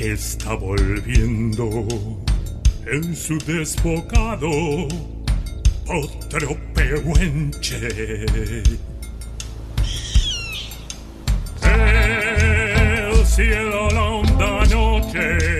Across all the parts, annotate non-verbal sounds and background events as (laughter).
que está volviendo en su desbocado otro pehuenche. El cielo la honda noche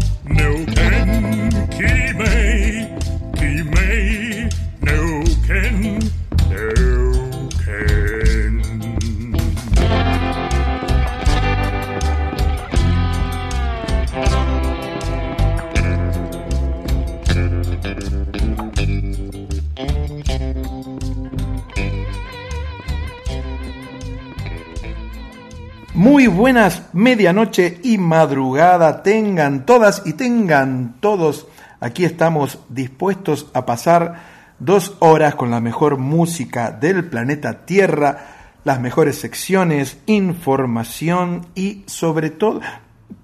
buenas medianoche y madrugada tengan todas y tengan todos. Aquí estamos dispuestos a pasar dos horas con la mejor música del planeta Tierra, las mejores secciones, información y sobre todo...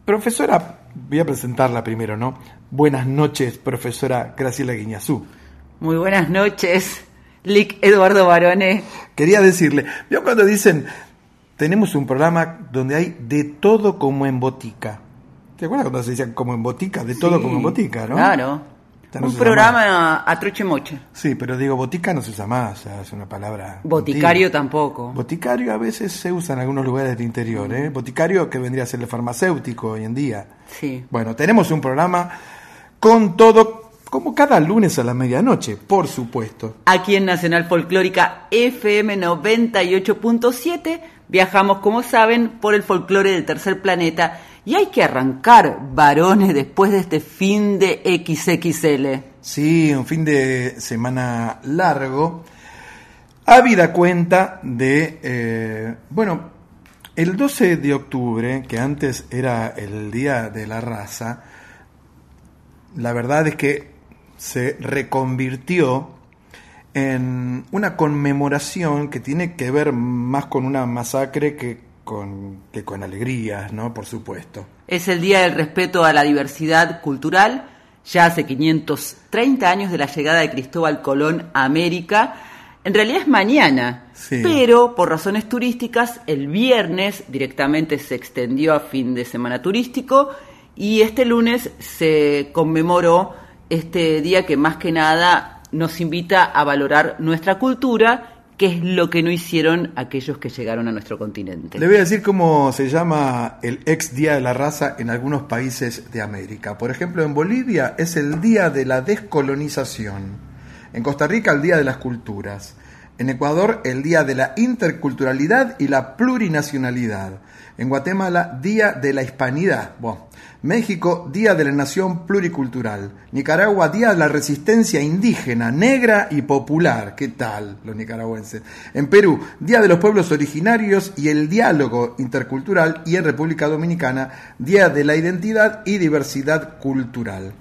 Profesora, voy a presentarla primero, ¿no? Buenas noches, profesora Graciela Guiñazú. Muy buenas noches, Lick Eduardo Barone. Quería decirle, yo cuando dicen tenemos un programa donde hay de todo como en botica. ¿Te acuerdas cuando se decía como en botica? De todo Sí, como en botica, ¿no? Claro. No Un programa a moche. Sí, pero digo, botica no se usa más, es una palabra. Boticario antigua. tampoco. Boticario a veces se usa en algunos lugares del interior, ¿eh? Boticario que vendría a ser el farmacéutico hoy en día. Sí. Bueno, tenemos un programa con todo, como cada lunes a la medianoche, por supuesto. Aquí en Nacional Folclórica FM 98.7 viajamos, como saben, por el folclore del tercer planeta y hay que arrancar, varones, después de este fin de XXL. Sí, un fin de semana largo. Habida cuenta de, eh, bueno, el 12 de octubre, que antes era el Día de la Raza, la verdad es que se reconvirtió en una conmemoración que tiene que ver más con una masacre que con, que con alegrías, ¿no? Por supuesto. Es el Día del Respeto a la Diversidad Cultural, ya hace 530 años de la llegada de Cristóbal Colón a América. En realidad es mañana, Sí. pero por razones turísticas el viernes directamente se extendió a fin de semana turístico y este lunes se conmemoró este día que más que nada nos invita a valorar nuestra cultura, que es lo que no hicieron aquellos que llegaron a nuestro continente. Le voy a decir cómo se llama el ex Día de la Raza en algunos países de América. Por ejemplo, en Bolivia es el Día de la Descolonización. En Costa Rica el Día de las Culturas. En Ecuador el Día de la Interculturalidad y la Plurinacionalidad. En Guatemala Día de la Hispanidad. Bueno, México, Día de la Nación Pluricultural. Nicaragua, Día de la Resistencia Indígena, Negra y Popular. ¿Qué tal los nicaragüenses? En Perú, Día de los Pueblos Originarios y el Diálogo Intercultural. Y en República Dominicana, Día de la Identidad y Diversidad Cultural.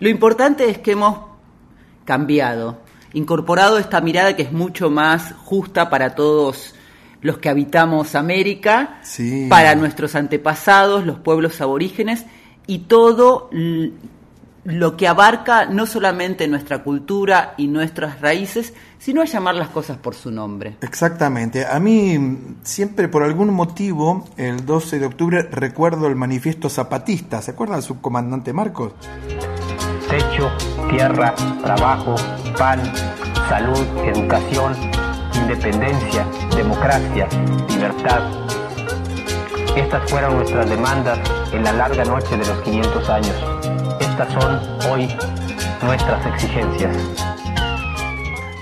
Lo importante es que hemos cambiado, incorporado esta mirada que es mucho más justa para todos los que habitamos América, para nuestros antepasados, los pueblos aborígenes y todo lo que abarca no solamente nuestra cultura y nuestras raíces, sino a llamar las cosas por su nombre. Exactamente. A mí siempre por algún motivo, el 12 de octubre, recuerdo el manifiesto zapatista. ¿Se acuerda del subcomandante Marcos? Techo, tierra, trabajo, pan, salud, educación independencia, democracia, libertad. Estas fueron nuestras demandas en la larga noche de los 500 años. Estas son hoy nuestras exigencias.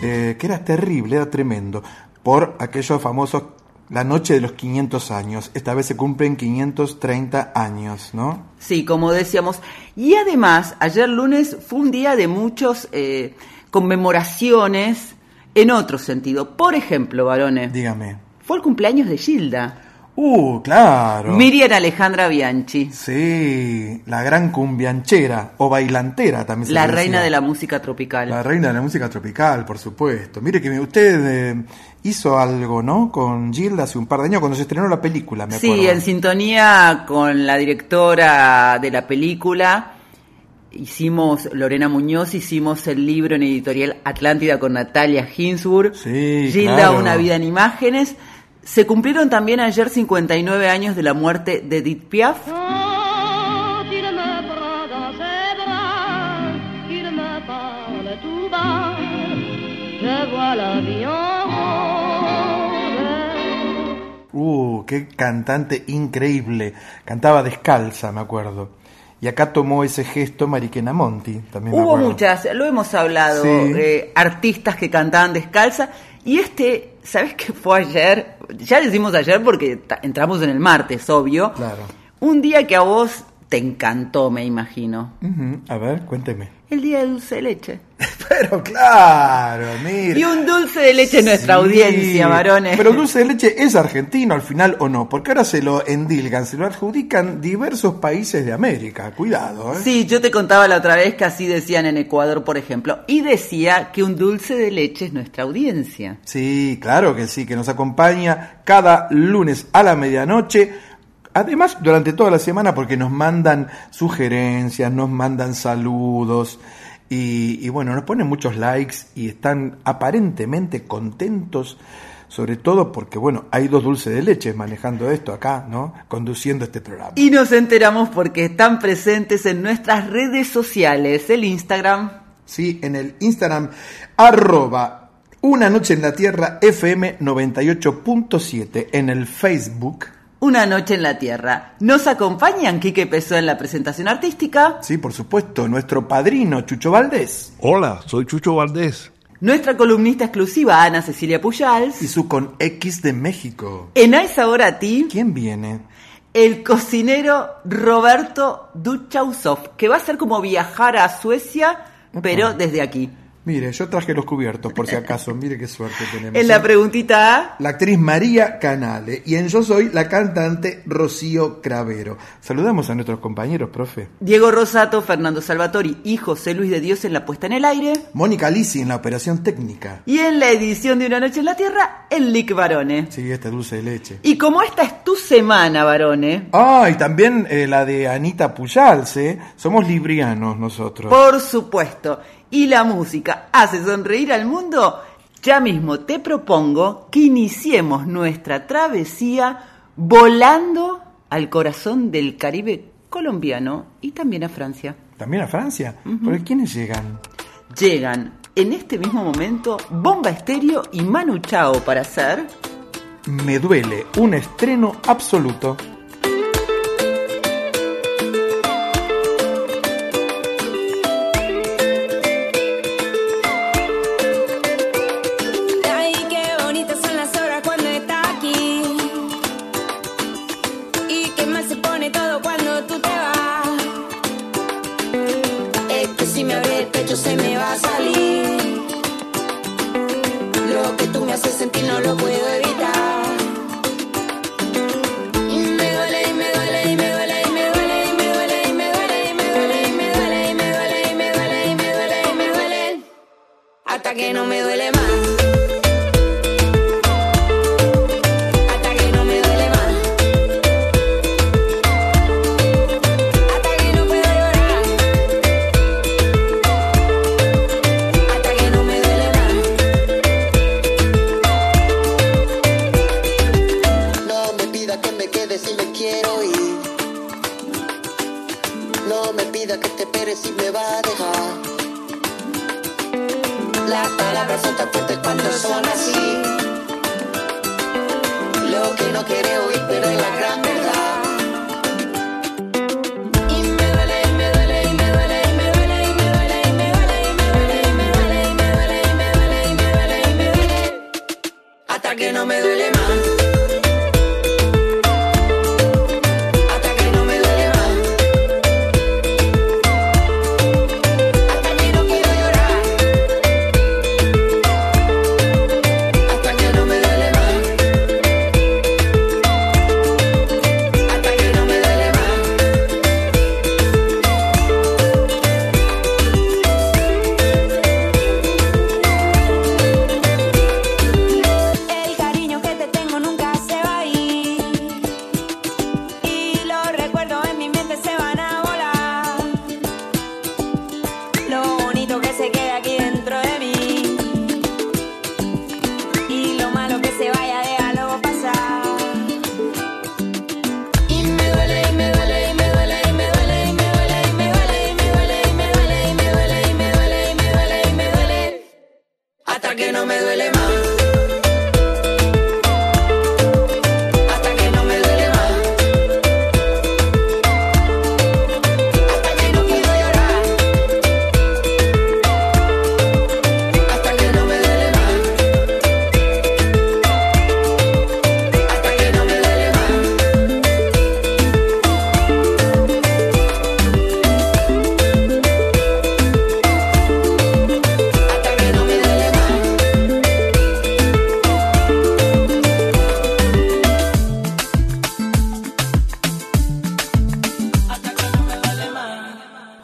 Eh, que era terrible, era tremendo, por aquellos famosos la noche de los 500 años. Esta vez se cumplen 530 años, ¿no? Sí, como decíamos. Y además, ayer lunes fue un día de muchas eh, conmemoraciones en otro sentido. Por ejemplo, varones. Dígame. Fue el cumpleaños de Gilda. Uh, claro. Miriam Alejandra Bianchi. Sí, la gran cumbianchera o bailantera también. Se la reina de la música tropical. La reina de la música tropical, por supuesto. Mire que usted eh, hizo algo, ¿no? Con Gilda hace un par de años cuando se estrenó la película, me acuerdo. Sí, en sintonía con la directora de la película hicimos, Lorena Muñoz, hicimos el libro en editorial Atlántida con Natalia Ginsburg, sí, Gilda. Una vida en imágenes. Se cumplieron también ayer 59 años de la muerte de Edith Piaf. Uh, qué cantante increíble. Cantaba descalza, me acuerdo. Y acá tomó ese gesto Mariquena Monti. También Hubo muchas, lo hemos hablado, eh, artistas que cantaban descalza. Y este, ¿sabes qué fue ayer? Ya decimos ayer porque entramos en el martes, obvio. Claro. Un día que a vos te encantó, me imagino. A ver, cuénteme. El día de dulce de leche. Pero claro, mira. Y un dulce de leche en nuestra audiencia, varones. Pero dulce de leche es argentino al final o no, porque ahora se lo endilgan, se lo adjudican diversos países de América. Cuidado, ¿eh? Sí, yo te contaba la otra vez que así decían en Ecuador, por ejemplo, y decía que un dulce de leche es nuestra audiencia. Sí, claro que sí, que nos acompaña cada lunes a la medianoche. Además, durante toda la semana, porque nos mandan sugerencias, nos mandan saludos, y, bueno, nos ponen muchos likes y están aparentemente contentos sobre todo porque, bueno, hay dos dulces de leche manejando esto acá, ¿no? Conduciendo este programa. Y nos enteramos porque están presentes en nuestras redes sociales, el Instagram. Sí, en el Instagram, arroba una noche en la tierra FM 98.7, en el Facebook. Una noche en la Tierra. Nos acompañan Quique Pesó en la presentación artística. Sí, por supuesto, nuestro padrino Chucho Valdés. Hola, soy Chucho Valdés. Nuestra columnista exclusiva Ana Cecilia Pujals. Y su con X de México. En A esa hora a ti. ¿Quién viene? El cocinero Roberto Duchausov, que va a ser como viajar a Suecia, pero desde aquí. Mire, yo traje los cubiertos por si acaso, mire qué suerte tenemos. En la ¿eh? preguntita A. La actriz María Canale y en Yo Soy la cantante Rocío Cravero. Saludamos a nuestros compañeros, profe. Diego Rosato, Fernando Salvatori y José Luis de Dios en la puesta en el aire. Mónica Lisi en la operación técnica. Y en la edición de Una Noche en la Tierra, el Lick Barone. Sí, este dulce de leche. Y como esta es tu semana, Barone. Ah, y también eh, la de Anita Puyalse. ¿eh? Somos librianos nosotros. Por supuesto y la música hace sonreír al mundo, ya mismo te propongo que iniciemos nuestra travesía volando al corazón del Caribe colombiano y también a Francia. También a Francia. Uh -huh. ¿Por quiénes llegan? Llegan en este mismo momento Bomba Estéreo y Manu Chao para hacer... Me duele, un estreno absoluto.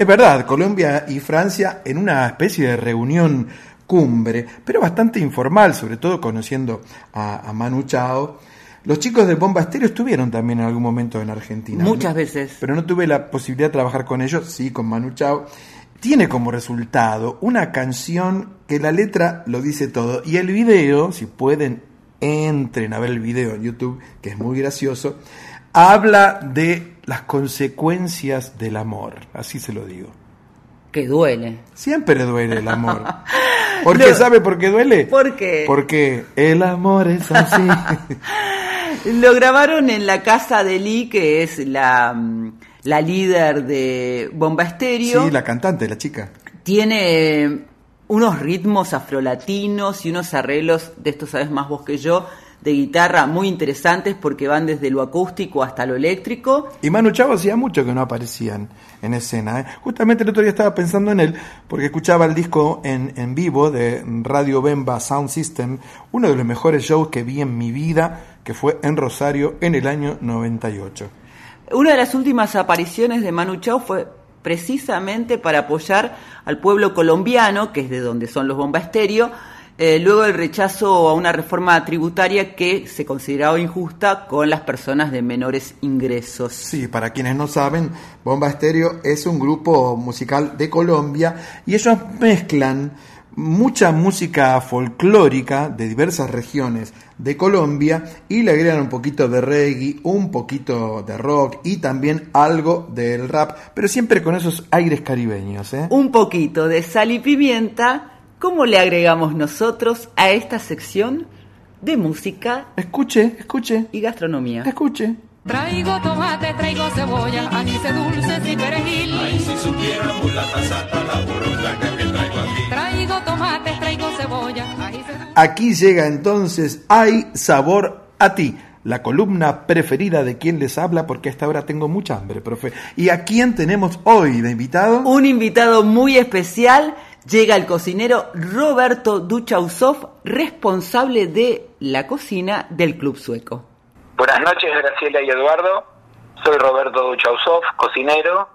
Verdad, Colombia y Francia en una especie de reunión cumbre, pero bastante informal, sobre todo conociendo a, a Manu Chao. Los chicos de Bomba Estéreo estuvieron también en algún momento en Argentina. Muchas veces. Pero no tuve la posibilidad de trabajar con ellos, sí, con Manu Chao. Tiene como resultado una canción que la letra lo dice todo. Y el video, si pueden, entren a ver el video en YouTube, que es muy gracioso, habla de las consecuencias del amor. Así se lo digo. Que duele. Siempre duele el amor. (laughs) ¿Por qué No. sabe por qué duele? ¿Por qué? Porque el amor es así. (laughs) Lo grabaron en la casa de Lee, que es la, mm, la líder de Bomba Estéreo. sí, la cantante, la chica. Tiene unos ritmos afrolatinos y unos arreglos, de esto sabes más vos que yo, de guitarra muy interesantes porque van desde lo acústico hasta lo eléctrico. Y Manu Chao hacía mucho que no aparecían en escena. ¿eh? Justamente el otro día estaba pensando en él porque escuchaba el disco en, en vivo de Radio Bemba Sound System, uno de los mejores shows que vi en mi vida, que fue en Rosario en el año 98. Una de las últimas apariciones de Manu Chao fue precisamente para apoyar al pueblo colombiano, que es de donde son los Bomba Estéreo, eh, luego del rechazo a una reforma tributaria que se consideraba injusta con las personas de menores ingresos. Sí, para quienes no saben, Bomba Estéreo es un grupo musical de Colombia y ellos mezclan mucha música folclórica de diversas regiones de Colombia y le agregan un poquito de reggae, un poquito de rock y también algo del rap, pero siempre con esos aires caribeños. ¿eh? Un poquito de sal y pimienta, ¿cómo le agregamos nosotros a esta sección de música Escuche, escuche, y gastronomía? escuche. Traigo tomate, traigo cebolla, anís dulces y perejil. Ay, si supiera mulata santa la que traigo aquí. Traigo tomate, traigo cebolla, dulces. Aquí llega entonces Hay Sabor a ti, la columna preferida de quien les habla, porque a esta hora tengo mucha hambre, profe. ¿Y a quién tenemos hoy de invitado? Un invitado muy especial. Llega el cocinero Roberto Duchausov, responsable de la cocina del Club Sueco. Buenas noches, Graciela y Eduardo. Soy Roberto Duchausov, cocinero,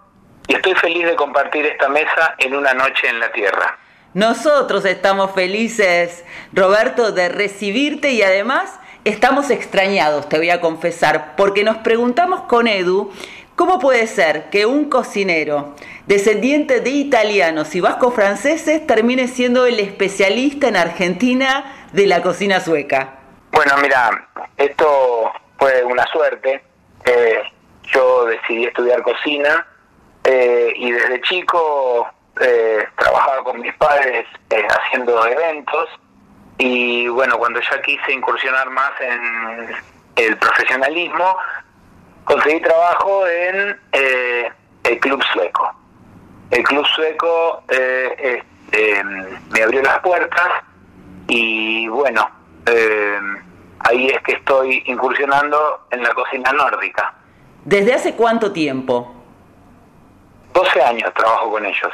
y estoy feliz de compartir esta mesa en una noche en la tierra. Nosotros estamos felices, Roberto, de recibirte y además estamos extrañados, te voy a confesar, porque nos preguntamos con Edu cómo puede ser que un cocinero descendiente de italianos y vascos franceses termine siendo el especialista en Argentina de la cocina sueca. Bueno, mira, esto fue una suerte. Eh, yo decidí estudiar cocina eh, y desde chico eh, trabajaba con mis padres eh, haciendo eventos y bueno, cuando ya quise incursionar más en el profesionalismo, conseguí trabajo en el Club Sueco. El Club Sueco eh, este, me abrió las puertas y bueno, eh, ahí es que estoy incursionando en la cocina nórdica. ¿Desde hace cuánto tiempo? 12 años trabajo con ellos.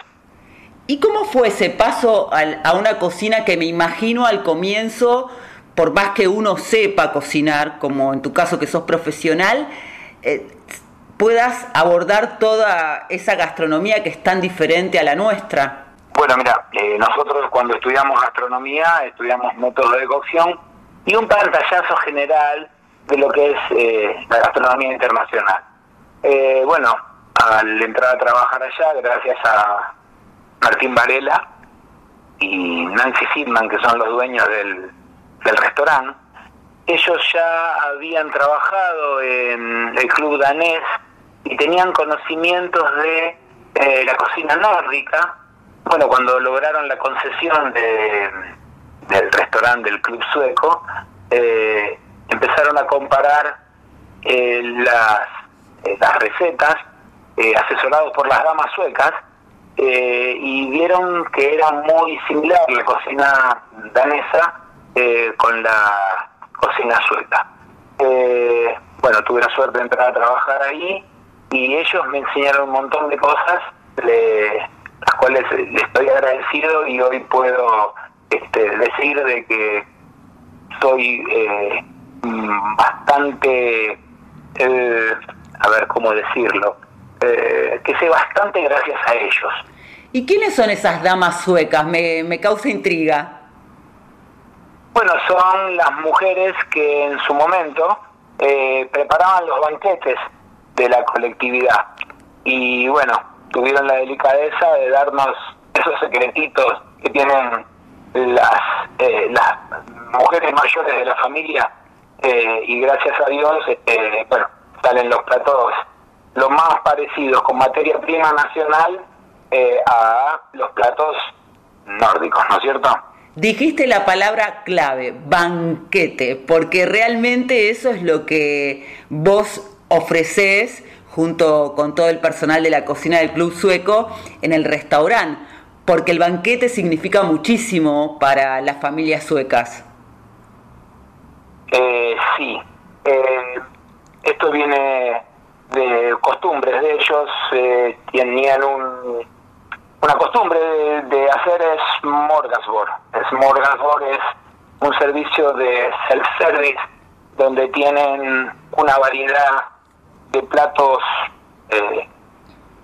¿Y cómo fue ese paso al- a una cocina que me imagino al comienzo, por más que uno sepa cocinar, como en tu caso que sos profesional, eh, puedas abordar toda esa gastronomía que es tan diferente a la nuestra? Bueno, mira, eh, nosotros cuando estudiamos gastronomía estudiamos métodos de cocción y un pantallazo general de lo que es eh, la gastronomía internacional. Eh, bueno, al entrar a trabajar allá, gracias a Martín Varela y Nancy Sidman, que son los dueños del, del restaurante, ellos ya habían trabajado en el club danés y tenían conocimientos de eh, la cocina nórdica. Bueno, cuando lograron la concesión de, del restaurante del club sueco, eh, empezaron a comparar eh, las, las recetas asesorados por las damas suecas y vieron que era muy similar la cocina danesa con la cocina sueca. Bueno, tuve la suerte de entrar a trabajar ahí y ellos me enseñaron un montón de cosas, le- las cuales le estoy agradecido y hoy puedo este, decir de que soy eh, bastante, eh, a ver cómo decirlo, eh, que sé bastante gracias a ellos. ¿Y quiénes son esas damas suecas? Me, me causa intriga. Bueno, son las mujeres que en su momento eh, preparaban los banquetes de la colectividad y bueno, tuvieron la delicadeza de darnos esos secretitos que tienen las, eh, las mujeres mayores de la familia eh, y gracias a Dios, este, bueno, salen los platos lo más parecidos con materia prima nacional eh, a los platos nórdicos, ¿no es cierto? Dijiste la palabra clave, banquete, porque realmente eso es lo que vos ofreces junto con todo el personal de la cocina del Club Sueco en el restaurante, porque el banquete significa muchísimo para las familias suecas. Eh, sí, eh, esto viene de costumbres de ellos, eh, tenían un, una costumbre de, hacer smorgasbord. Smorgasbord es un servicio de self-service donde tienen una variedad de platos eh,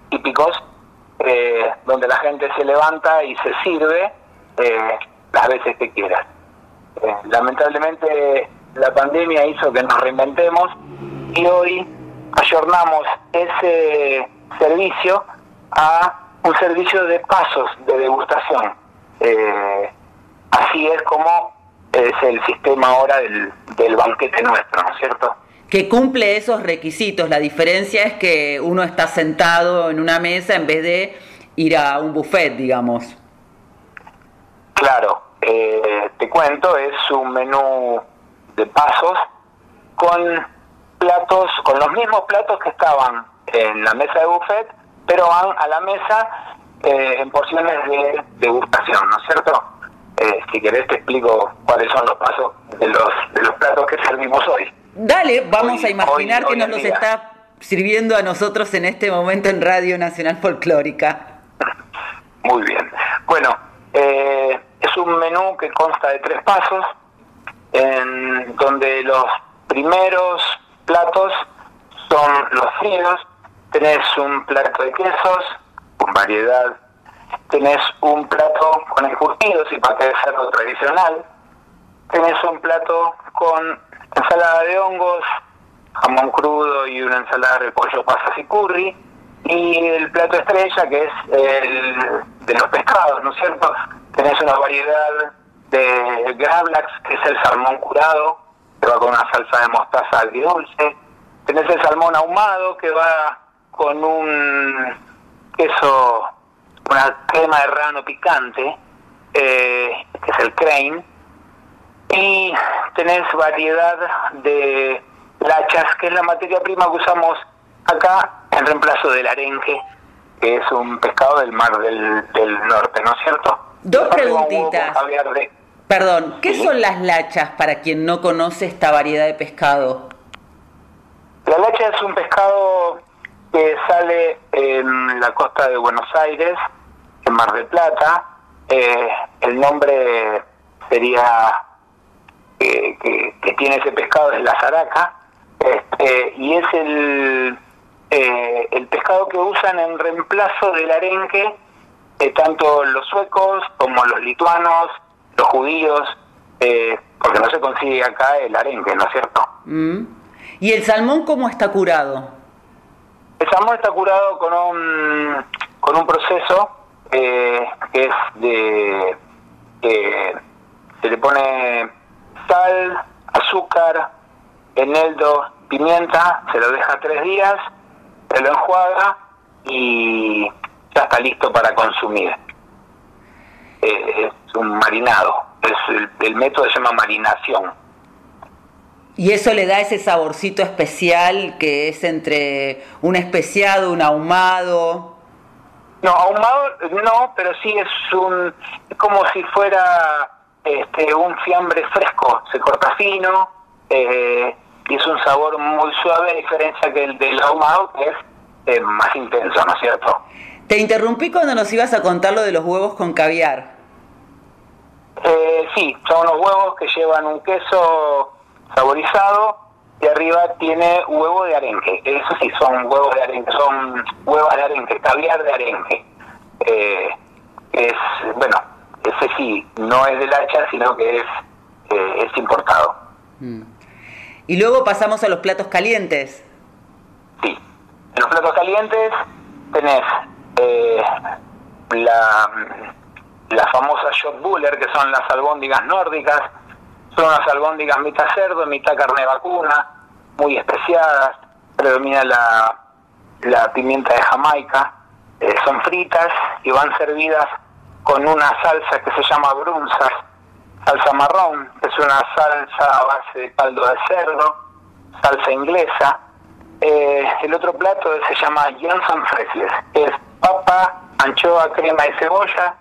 típicos, eh, donde la gente se levanta y se sirve eh, las veces que quiera. Eh, lamentablemente la pandemia hizo que nos reinventemos y hoy ayornamos ese servicio a un servicio de pasos de degustación. Eh, así es como es el sistema ahora del, del banquete nuestro, ¿no es cierto? Que cumple esos requisitos. La diferencia es que uno está sentado en una mesa en vez de ir a un buffet, digamos. Claro, eh, te cuento, es un menú de pasos con platos, con los mismos platos que estaban en la mesa de buffet, pero van a la mesa eh, en porciones de degustación, ¿no es cierto? Eh, si querés te explico cuáles son los pasos de los, de los platos que servimos hoy. Dale, vamos Hoy- a imaginar hoy- que hoy nos los día. está sirviendo a nosotros en este momento en Radio Nacional Folclórica. Muy bien. Bueno, eh, es un menú que consta de tres pasos, en donde los primeros platos son los fríos, tenés un plato de quesos, con variedad, tenés un plato con encurtidos y paté de cerdo tradicional, tenés un plato con ensalada de hongos, jamón crudo y una ensalada de repollo, pasas y curry, y el plato estrella que es el de los pescados, ¿no es cierto? Tenés una variedad de gravlax, que es el salmón curado, que va con una salsa de mostaza agridulce. Tenés el salmón ahumado, que va con un queso, una crema de rano picante, eh, que es el crane, y tenés variedad de lachas, que es la materia prima que usamos acá en reemplazo del arenque, que es un pescado del mar del, del norte, ¿no es cierto? Dos preguntitas. de- Perdón, ¿qué son las lachas para quien no conoce esta variedad de pescado? La lacha es un pescado que sale en la costa de Buenos Aires, en Mar del Plata. Eh, el nombre sería que, que tiene ese pescado es la zaraca. Este, y es el, eh, el pescado que usan en reemplazo del arenque, eh, tanto los suecos como los lituanos, los judíos, eh, porque no se consigue acá el arenque, ¿no es cierto? ¿Mm? ¿Y el salmón cómo está curado? El salmón está curado con un, con un proceso que es de... que se le pone sal, azúcar, eneldo, pimienta, se lo deja tres días, se lo enjuaga y ya está listo para consumir. Eh, es un marinado, es el, el método se llama marinación. Y eso le da ese saborcito especial que es entre un especiado, un ahumado. No, ahumado no, pero sí es un es como si fuera este, un fiambre fresco, se corta fino eh, y es un sabor muy suave a diferencia que el del ahumado que es eh, más intenso, ¿no es cierto? Te interrumpí cuando nos ibas a contar lo de los huevos con caviar. Eh, sí, son unos huevos que llevan un queso saborizado y arriba tiene huevo de arenque. Eso sí, son huevos de arenque, son huevas de arenque, caviar de arenque. Eh, es, bueno, ese sí, no es del hacha, sino que es, eh, es importado. Y luego pasamos a los platos calientes. Sí. En los platos calientes tenés eh, la, la famosa shot buller, que son las albóndigas nórdicas. Son unas albóndigas mitad cerdo, mitad carne vacuna, muy especiadas. Predomina la, la pimienta de Jamaica. Eh, son fritas y van servidas con una salsa que se llama brunzas, salsa marrón, es una salsa a base de caldo de cerdo, salsa inglesa. Eh, el otro plato se llama Johnson Fresles, es papa, anchoa, crema y cebolla,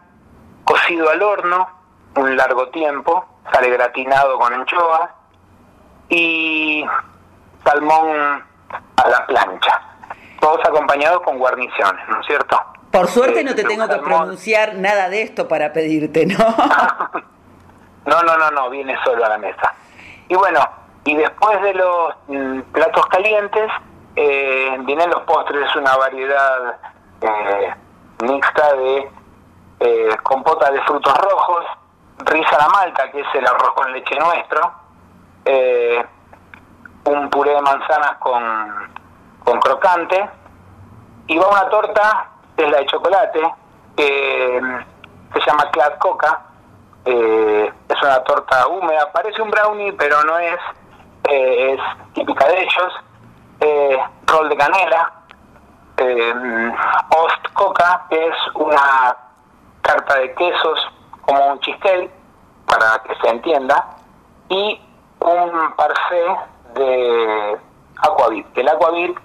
cocido al horno un largo tiempo, sale gratinado con anchoa y salmón a la plancha, todos acompañados con guarniciones, ¿no es cierto? Por suerte no te un tengo que pronunciar nada de esto para pedirte, ¿no? (laughs) No, no, no, no, viene solo a la mesa. Y bueno, y después de los mm, platos calientes, eh, vienen los postres, es una variedad eh, mixta de eh, compota de frutos rojos, risa la malta, que es el arroz con leche nuestro, eh, un puré de manzanas con, con crocante, y va una torta, es la de chocolate, que mm, se llama Clad Coca, eh, es una torta húmeda, parece un brownie, pero no es, eh, es típica de ellos, eh, rol de canela, eh, Ost Coca, que es una carta de quesos como un chistel, para que se entienda, y un parfait de Aquavit. El Aquavit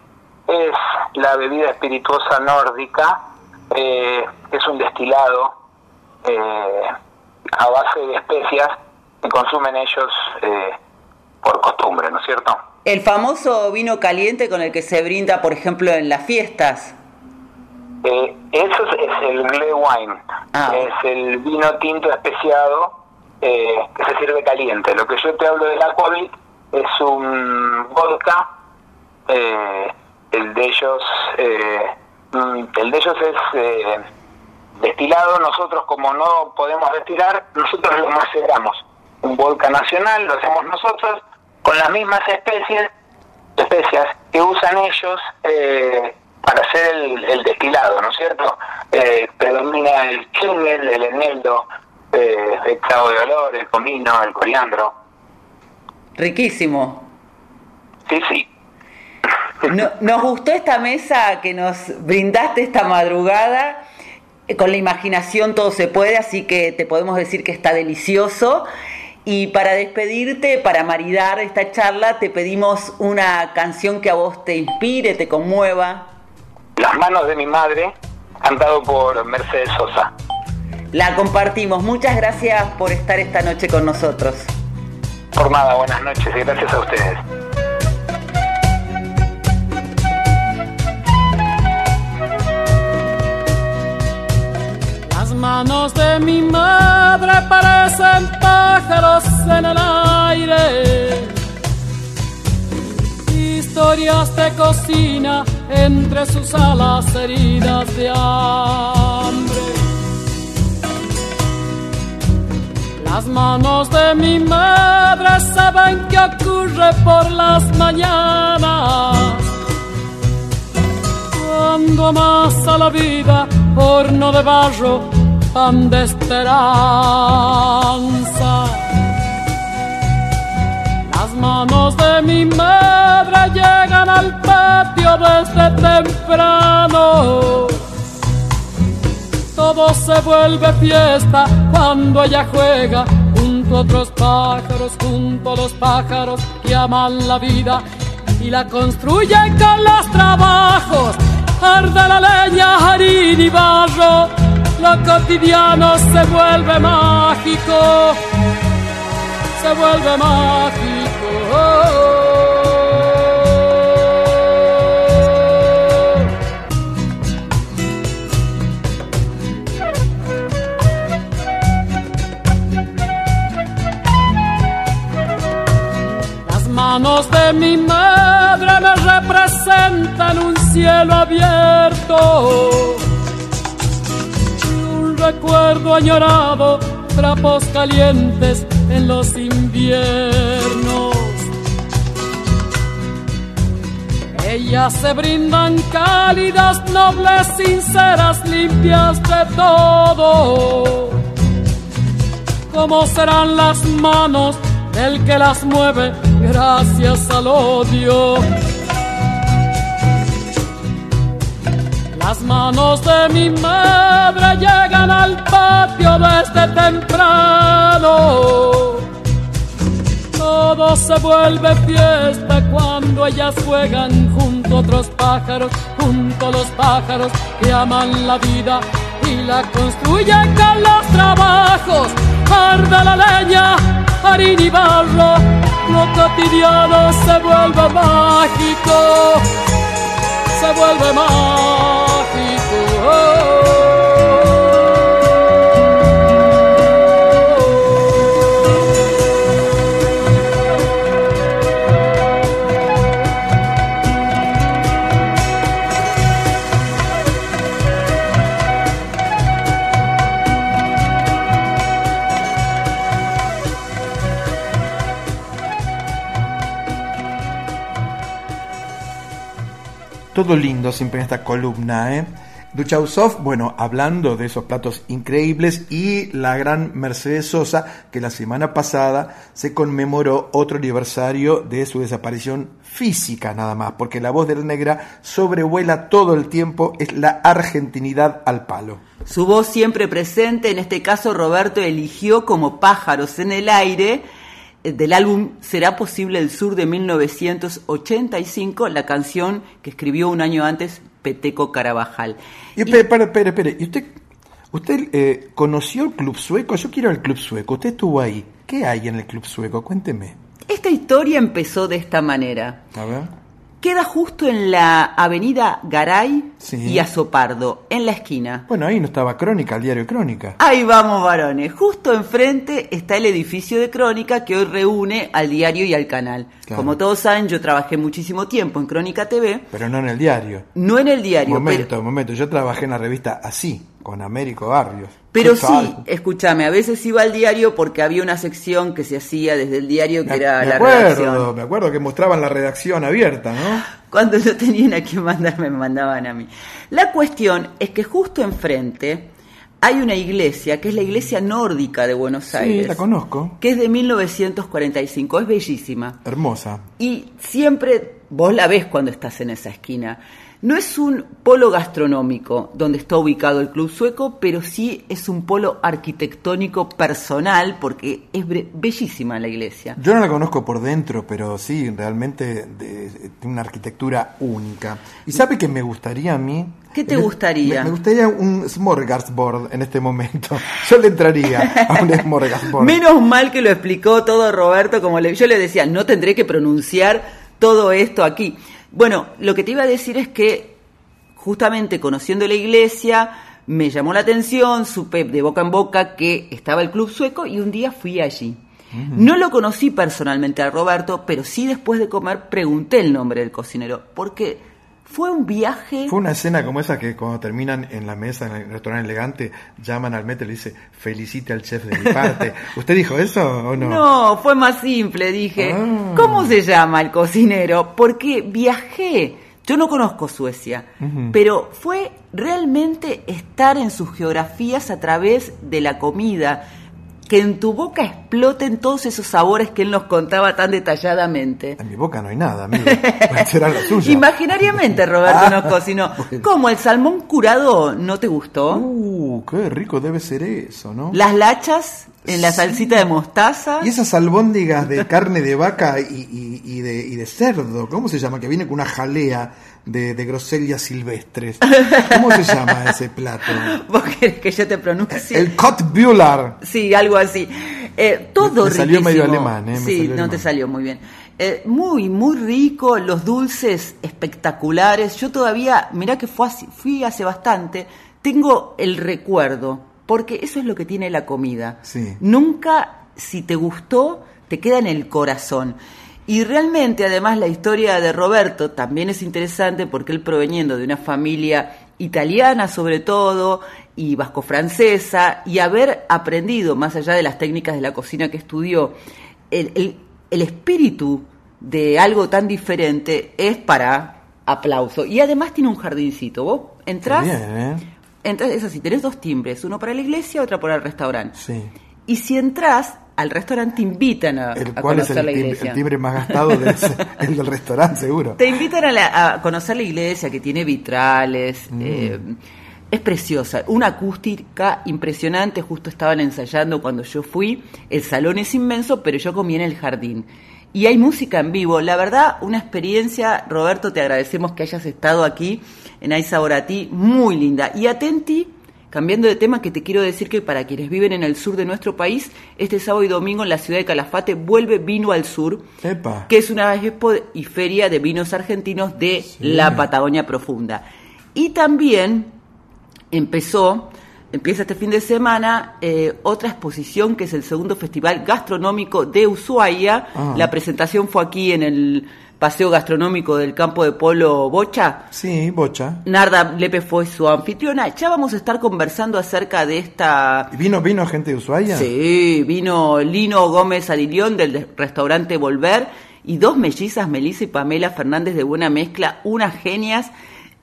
es la bebida espirituosa nórdica, eh, es un destilado eh, a base de especias que consumen ellos eh, por costumbre, ¿no es cierto? El famoso vino caliente con el que se brinda, por ejemplo, en las fiestas. Eh, eso es, es el Glühwein, Ah. es el vino tinto especiado que se sirve caliente. Lo que yo te hablo del Aquavit es un vodka, eh, el de ellos, eh, mm, el de ellos es eh, destilado. Nosotros, como no podemos destilar, nosotros lo maceramos. Un vodka nacional lo hacemos nosotros con las mismas especies especias que usan ellos eh, para hacer el, el destilado, ¿no es cierto? Eh, predomina el klingel, el eneldo, eh, el clavo de olor, el comino, el coriandro. Riquísimo. Sí, sí. No- nos gustó esta mesa que nos brindaste esta madrugada. Con la imaginación todo se puede, así que te podemos decir que está delicioso. Y para despedirte, para maridar esta charla, te pedimos una canción que a vos te inspire, te conmueva. Las manos de mi madre, cantado por Mercedes Sosa. La compartimos. Muchas gracias por estar esta noche con nosotros. Por nada, buenas noches y gracias a ustedes. Manos de mi madre parecen pájaros en el aire. Historias de cocina entre sus alas heridas de hambre. Las manos de mi madre saben qué ocurre por las mañanas. Cuando amasa la vida, horno de barro, pan de esperanza. Las manos de mi madre llegan al patio desde temprano. Todo se vuelve fiesta cuando ella juega junto a otros pájaros, junto a los pájaros que aman la vida y la construyen con los trabajos. Arde la leña, harina y barro, lo cotidiano se vuelve mágico, se vuelve mágico. Las manos de mi madre me representan un cielo abierto. Recuerdo añorado, trapos calientes en los inviernos. Ellas se brindan cálidas, nobles, sinceras, limpias de todo. ¿Cómo serán las manos del que las mueve gracias al odio? Las manos de mi madre llegan al patio desde temprano. Todo se vuelve fiesta cuando ellas juegan junto a otros pájaros, junto a los pájaros que aman la vida y la construyen con los trabajos. Arde la leña, harina y barro, lo cotidiano se vuelve mágico, se vuelve mágico. Todo lindo siempre en esta columna, ¿eh? Duchausov, bueno, hablando de esos platos increíbles y la gran Mercedes Sosa, que la semana pasada se conmemoró otro aniversario de su desaparición física nada más, porque la voz de la negra sobrevuela todo el tiempo, es la argentinidad al palo. Su voz siempre presente, en este caso Roberto eligió como pájaros en el aire del álbum Será posible el sur de 1985, la canción que escribió un año antes Peteco Carabajal. Y espere, espere, espere, espere. ¿Y usted, usted eh, conoció el club sueco? Yo quiero el club sueco. Usted estuvo ahí. ¿Qué hay en el club sueco? Cuénteme. Esta historia empezó de esta manera. A ver. Queda justo en la avenida Garay Sí. y Azopardo, en la esquina. Bueno, ahí no estaba Crónica, el diario Crónica. Ahí vamos, varones. Justo enfrente está el edificio de Crónica que hoy reúne al diario y al canal. Claro. Como todos saben, yo trabajé muchísimo tiempo en Crónica TV, Pero no en el diario. no en el diario, momento, pero, momento. Yo trabajé en la revista Así, con Américo Barrios. pero sí, escúchame, a veces iba al diario porque había una sección que se hacía desde el diario que Me, era me la acuerdo, redacción. me acuerdo que mostraban la redacción abierta, ¿no? (gasps) Cuando no tenían a quién mandar, me mandaban a mí. La cuestión es que justo enfrente hay una iglesia, que es la iglesia nórdica de Buenos Aires. Sí, la conozco. que es de 1945, es bellísima. Hermosa. Y siempre vos la ves cuando estás en esa esquina. No es un polo gastronómico donde está ubicado el Club Sueco, pero sí es un polo arquitectónico personal porque es bellísima la iglesia. Yo no la conozco por dentro, pero sí, realmente tiene una arquitectura única. ¿Y sabe qué me gustaría a mí? ¿Qué te gustaría? Me, me gustaría un smorgasbord en este momento. (laughs) Yo le entraría a un smorgasbord. Menos mal que lo explicó todo Roberto, como le- yo le decía, no tendré que pronunciar todo esto aquí. Bueno, lo que te iba a decir es que justamente conociendo la iglesia, me llamó la atención, supe de boca en boca que estaba el club sueco y un día fui allí. No lo conocí personalmente a Roberto, pero sí después de comer pregunté el nombre del cocinero, porque fue un viaje... Fue una escena como esa que cuando terminan en la mesa en el restaurante elegante, llaman al metro y le dice, felicite al chef de mi parte. (laughs) ¿Usted dijo eso o no? No, fue más simple, dije. Ah. ¿Cómo se llama el cocinero? Porque viajé. Yo no conozco Suecia, pero fue realmente estar en sus geografías a través de la comida. Que en tu boca exploten todos esos sabores que él nos contaba tan detalladamente. En mi boca no hay nada, amigo. Será la suya. Imaginariamente Roberto (laughs) Ah, nos cocinó. bueno. ¿Cómo el salmón curado no te gustó? Uh, qué rico debe ser eso, ¿no? Las lachas en la salsita de mostaza. Y esas albóndigas de carne de vaca y, y- y de, y de cerdo, ¿cómo se llama? Que viene con una jalea de, de grosellas silvestres. (laughs) ¿Cómo se llama ese plato? ¿Vos querés que yo te pronuncie? El Kotbühler. Sí, algo así. Eh, todo Me salió medio alemán, ¿eh? Me Sí, no alemán. te salió muy bien. Eh, muy, muy rico, los dulces espectaculares. Yo todavía, mirá que fue así- fui hace bastante, tengo el recuerdo, porque eso es lo que tiene la comida. Sí. Nunca, si te gustó, te queda en el corazón. Y realmente, además, la historia de Roberto también es interesante porque él proveniendo de una familia italiana sobre todo y vasco-francesa y haber aprendido, más allá de las técnicas de la cocina que estudió, el, el- el espíritu de algo tan diferente es para aplauso. Y además tiene un jardincito. Vos entrás, bien, ¿eh? entras, es así, tenés dos timbres, uno para la iglesia, otro para el restaurante. Sí. Y si entras al restaurante te invitan a, El a cual es conocer el la timbre, iglesia. el timbre más gastado (laughs) el del restaurante, seguro. Te invitan a, la- a conocer la iglesia que tiene vitrales. Mm. eh, es preciosa, una acústica impresionante. Justo estaban ensayando cuando yo fui. El salón es inmenso, pero yo comí en el jardín. Y hay música en vivo. La verdad, una experiencia. Roberto, te agradecemos que hayas estado aquí en Aiza Oratí. Muy linda. Y atenti, cambiando de tema, que te quiero decir que para quienes viven en el sur de nuestro país, este sábado y domingo en la ciudad de Calafate vuelve Vino al Sur Epa. que es una expo y feria de vinos argentinos de la Patagonia Profunda. Y también empezó, empieza este fin de semana, eh, otra exposición que es el segundo Festival Gastronómico de Ushuaia. Ah. La presentación fue aquí en el Paseo Gastronómico del Campo de Polo Bocha. Sí, bocha. Narda Lepe fue su anfitriona. Ya vamos a estar conversando acerca de esta ¿Y ¿Vino, vino gente de Ushuaia? Sí, vino Lino Gómez Adilión del de- restaurante Volver y dos mellizas, Melissa y Pamela Fernández de Buena Mezcla, unas genias.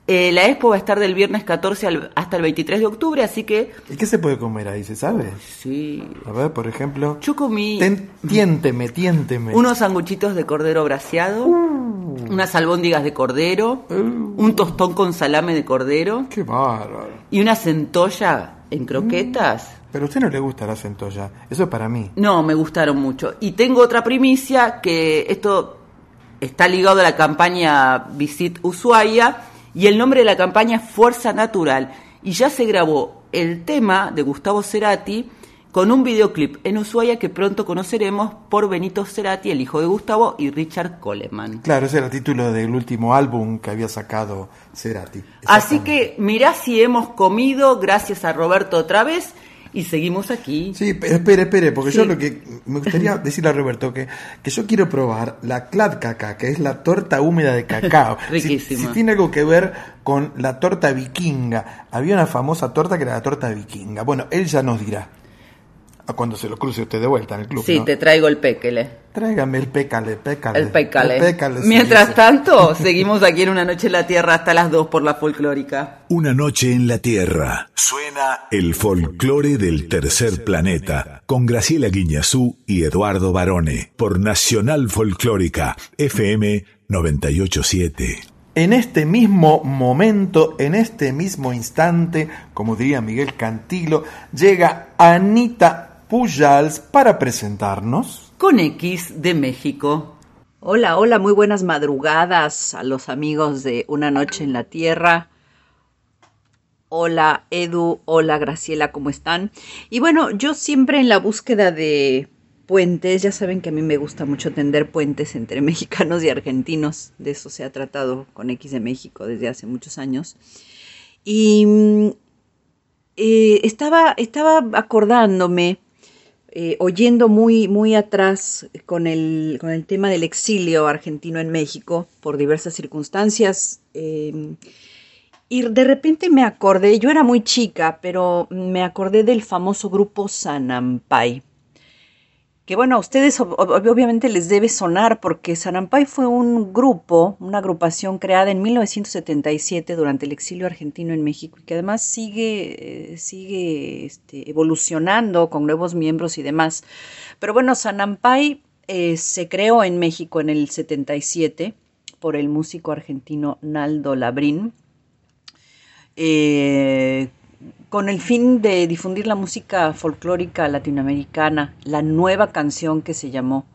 Eh, la expo va a estar del viernes 14 al- hasta el 23 de octubre, así que ¿Y qué se puede comer ahí, se sabe? sí. A ver, por ejemplo. Yo comí Ten- tiénteme, tiénteme. unos sanguchitos de cordero braseado, Uh. unas albóndigas de cordero, un tostón con salame de cordero Qué bárbaro. y una centolla en croquetas. Pero a usted no le gusta la centolla. Eso es para mí. No, me gustaron mucho. Y tengo otra primicia que esto está ligado a la campaña Visit Ushuaia y el nombre de la campaña es Fuerza Natural. Y ya se grabó el tema de Gustavo Cerati con un videoclip en Ushuaia que pronto conoceremos por Benito Cerati, el hijo de Gustavo, y Richard Coleman. Claro, ese era el título del último álbum que había sacado Cerati. Así que mirá si hemos comido, gracias a Roberto otra vez, y seguimos aquí. Sí, pero espere, espere, porque Sí. yo lo que me gustaría (laughs) decirle a Roberto que, que yo quiero probar la clat caca, que es la torta húmeda de cacao. (laughs) Si- Riquísima. Si, tiene algo que ver con la torta vikinga. Había una famosa torta que era la torta vikinga. Bueno, él ya nos dirá. A cuando se lo cruce usted de vuelta en el club. Sí, ¿no? te traigo el péquele. Tráigame el pécale, pécale. El pécale. El pécale, Mientras tanto, (laughs) seguimos aquí en Una Noche en la Tierra hasta las 2 por la folclórica. Una noche en la Tierra. Suena el folclore del tercer planeta con Graciela Guiñazú y Eduardo Barone por Nacional Folclórica FM 987. En este mismo momento, en este mismo instante, como diría Miguel Cantilo, llega Anita Pujals para presentarnos. Con X de México. Hola, hola, muy buenas madrugadas a los amigos de Una Noche en la Tierra. Hola Edu, hola Graciela, ¿cómo están? Y bueno, yo siempre en la búsqueda de puentes, ya saben que a mí me gusta mucho tender puentes entre (laughs) mexicanos y argentinos, de eso se ha tratado con X de México desde hace muchos años. Y mm, eh, estaba, estaba acordándome, eh, oyendo muy, muy atrás con el, con el tema del exilio argentino en México por diversas circunstancias. eh, y de repente me acordé, yo era muy chica, pero me acordé del famoso grupo Sanampay. Que bueno, a ustedes ob- ob- obviamente les debe sonar porque Sanampay fue un grupo, una agrupación creada en 1977 durante el exilio argentino en México y que además sigue, eh, sigue este, evolucionando con nuevos miembros y demás. Pero bueno, Sanampay eh, se creó en México en el 77 por el músico argentino Naldo Labrín eh, con el fin de difundir la música folclórica latinoamericana, la nueva canción que se llamó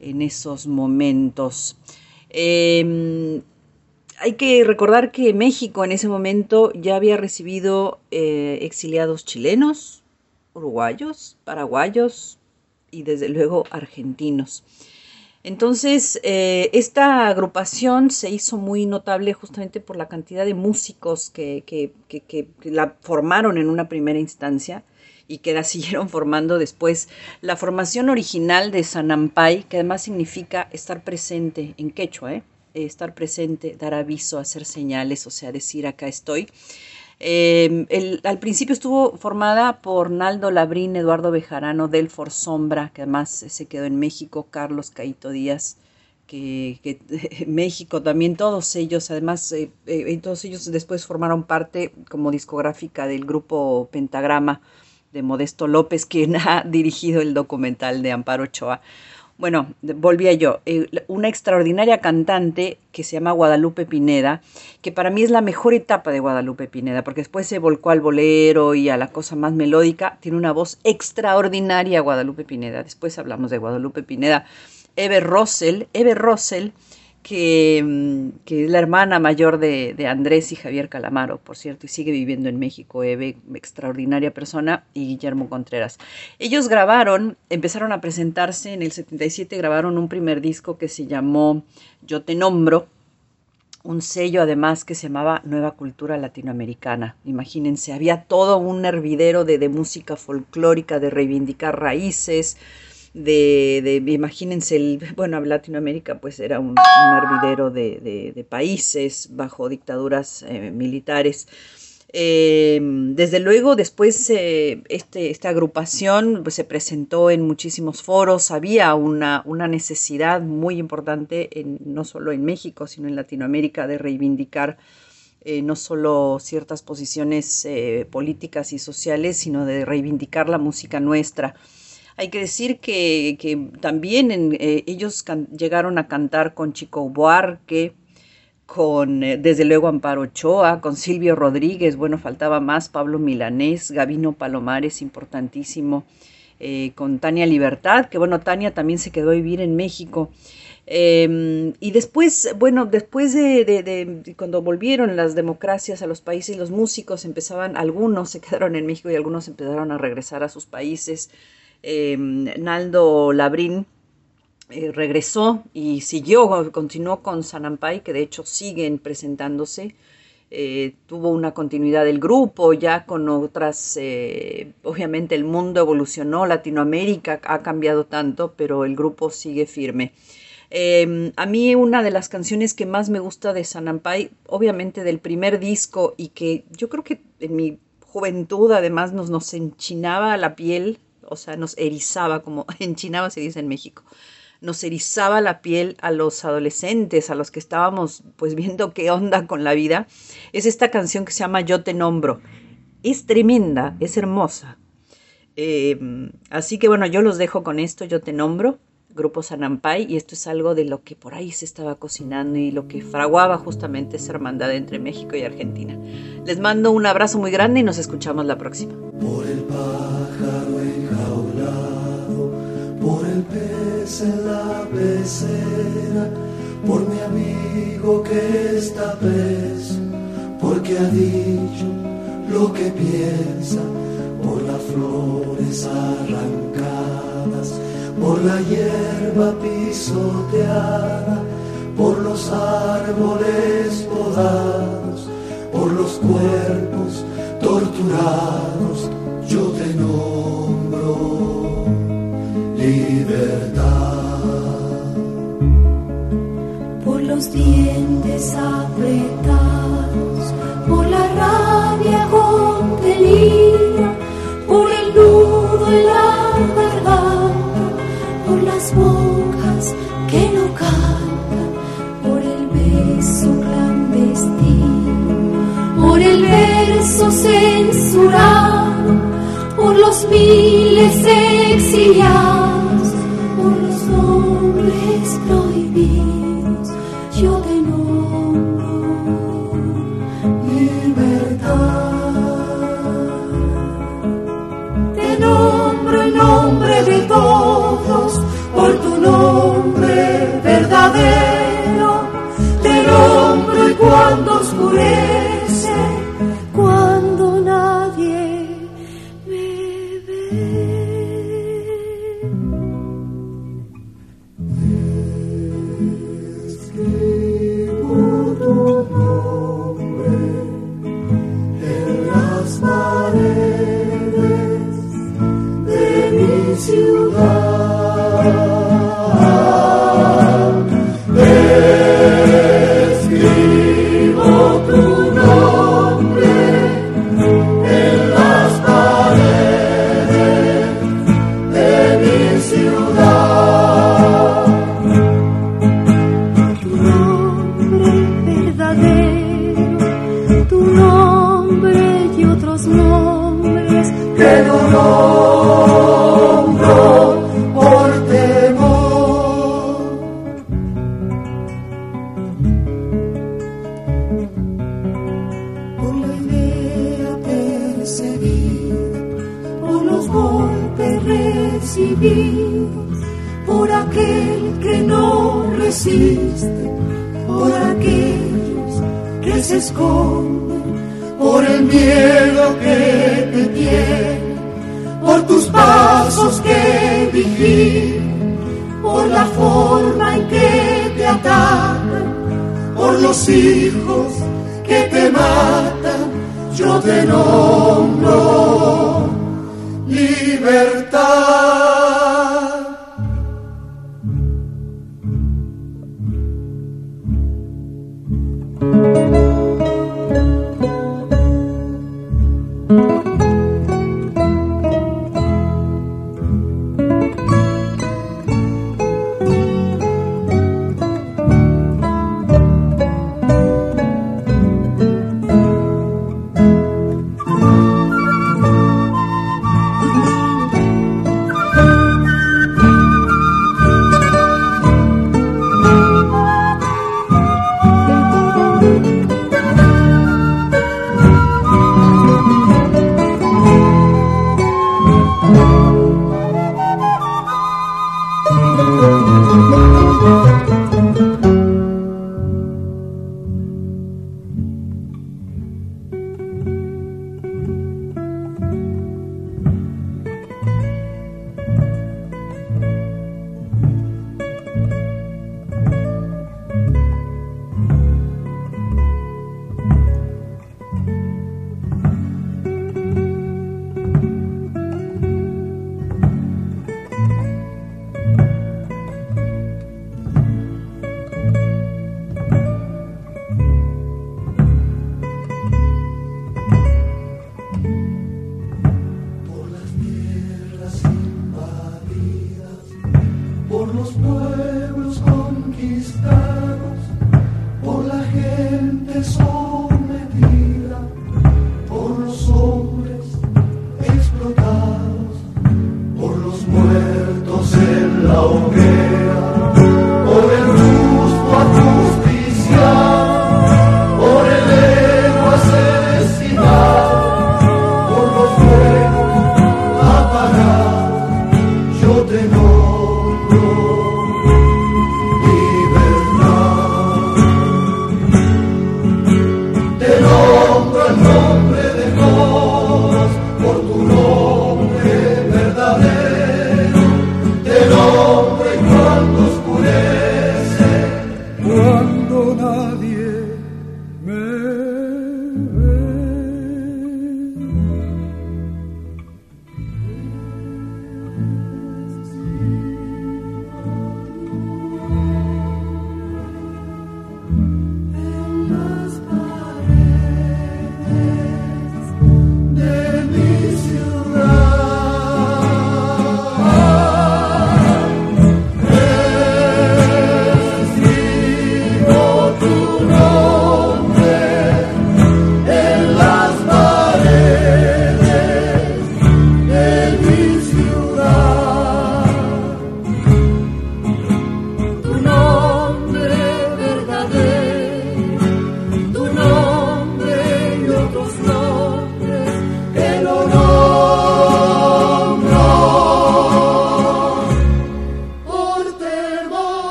en esos momentos. Eh, hay que recordar que México en ese momento ya había recibido eh, exiliados chilenos, uruguayos, paraguayos y desde luego argentinos. Entonces, eh, esta agrupación se hizo muy notable justamente por la cantidad de músicos que, que- que- que- la formaron en una primera instancia y que la (laughs) siguieron formando después. La formación original de Sanampay, que además significa estar presente en quechua. Eh, estar presente, dar aviso, hacer señales, o sea, decir acá estoy. Eh, el- al principio estuvo formada por Naldo Labrín, Eduardo Bejarano, Delfor Sombra, que además eh, se quedó en México, Carlos Caito Díaz, que, que (laughs) México también, todos ellos, además, eh, eh, todos ellos después formaron parte como discográfica del grupo Pentagrama de Modesto López, quien (laughs) ha dirigido el documental de Amparo Ochoa. Bueno, volvía yo. eh, una extraordinaria cantante que se llama Guadalupe Pineda, que para mí es la mejor etapa de Guadalupe Pineda, porque después se volcó al bolero y a la cosa más melódica. Tiene una voz extraordinaria Guadalupe Pineda. Después hablamos de Guadalupe Pineda. Eve Rossell, Eve Rossell, que, mm, que es la hermana mayor de, de Andrés y Javier Calamaro, por cierto, y sigue viviendo en México, Eve, extraordinaria persona, y Guillermo Contreras. Ellos grabaron, empezaron a presentarse en el 77, grabaron un primer disco que se llamó Yo te nombro, un sello además que se llamaba Nueva Cultura Latinoamericana. Imagínense, había todo un hervidero de, de música folclórica, de reivindicar raíces, de, de- imagínense, el, bueno, Latinoamérica pues era un, un hervidero de, de- países bajo dictaduras eh, militares. Eh, desde luego, después eh, este, esta agrupación pues, se presentó en muchísimos foros, había una, una necesidad muy importante, no solo en México, sino en Latinoamérica, de reivindicar no solo ciertas posiciones políticas y sociales, sino de reivindicar la música nuestra. Hay que decir que, que también eh, ellos llegaron a cantar con Chico Buarque, con eh, desde luego Amparo Ochoa, con Silvio Rodríguez, bueno, faltaba más, Pablo Milanés, Gavino Palomares, importantísimo, eh, con Tania Libertad, que bueno, Tania también se quedó a vivir en México. Eh, y después, bueno, después de, de- de- cuando volvieron las democracias a los países, los músicos empezaban, algunos se quedaron en México y algunos empezaron a regresar a sus países. Eh, Naldo Labrín, eh, regresó y siguió, continuó con Sanampay, que de hecho siguen presentándose. Eh, tuvo una continuidad del grupo, ya con otras, eh, obviamente el mundo evolucionó, Latinoamérica ha cambiado tanto, pero el grupo sigue firme. Eh, a mí una de las canciones que más me gusta de Sanampay, obviamente del primer disco y que yo creo que en mi juventud además nos, nos enchinaba la piel, o sea, nos erizaba, como (laughs) enchinaba se dice en México, nos erizaba la piel a los adolescentes, a los que estábamos pues viendo qué onda con la vida, es esta canción que se llama Yo te nombro. Es tremenda, es hermosa. Eh, así que bueno, yo los dejo con esto, yo te nombro, Grupo Sanampay, y esto es algo de lo que por ahí se estaba cocinando y lo que fraguaba justamente esa hermandad entre México y Argentina. Les mando un abrazo muy grande y nos escuchamos la próxima. Por el en la pecera, por mi amigo que está preso, porque ha dicho lo que piensa, por las flores arrancadas, por la hierba pisoteada, por los árboles podados, por los cuerpos torturados, yo te nombro libertad. por los dientes apretados, por la rabia contenida, por el nudo en la garganta, por las bocas que no cantan, por el beso clandestino, por el verso censurado, por los miles exiliados, nombres prohibidos, yo te nombro libertad. Te nombro el nombre de todos por tu nombre verdadero. Te nombro y cuando oscurece,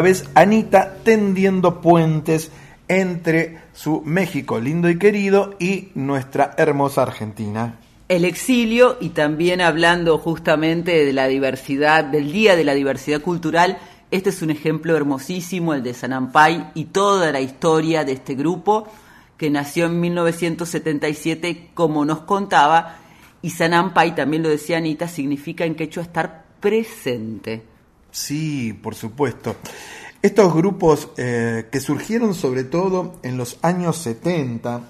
vez Anita tendiendo puentes entre su México lindo y querido y nuestra hermosa Argentina. El exilio y también hablando justamente de la diversidad, del Día de la Diversidad Cultural, este es un ejemplo hermosísimo, el de Sanampay y toda la historia de este grupo que nació en 1977, como nos contaba, y Sanampay, también lo decía Anita, significa en quechua estar presente. Sí, por supuesto. Estos grupos eh, que surgieron sobre todo en los años 70,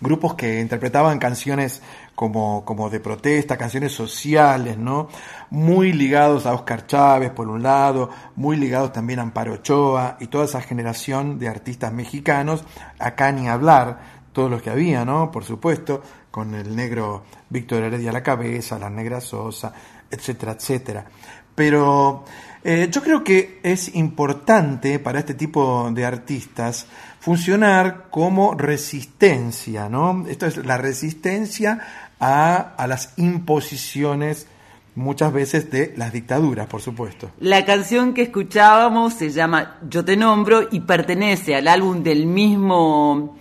grupos que interpretaban canciones como, como de protesta, canciones sociales, ¿no? Muy ligados a Oscar Chávez, por un lado, muy ligados también a Amparo Ochoa y toda esa generación de artistas mexicanos, acá ni hablar, todos los que había, ¿no? Por supuesto, con el negro Víctor Heredia a la cabeza, la negra Sosa, etcétera, etcétera. Pero eh, yo creo que es importante para este tipo de artistas funcionar como resistencia, ¿no? Esto es la resistencia a, a las imposiciones muchas veces de las dictaduras, por supuesto. La canción que escuchábamos se llama Yo te nombro y pertenece al álbum del mismo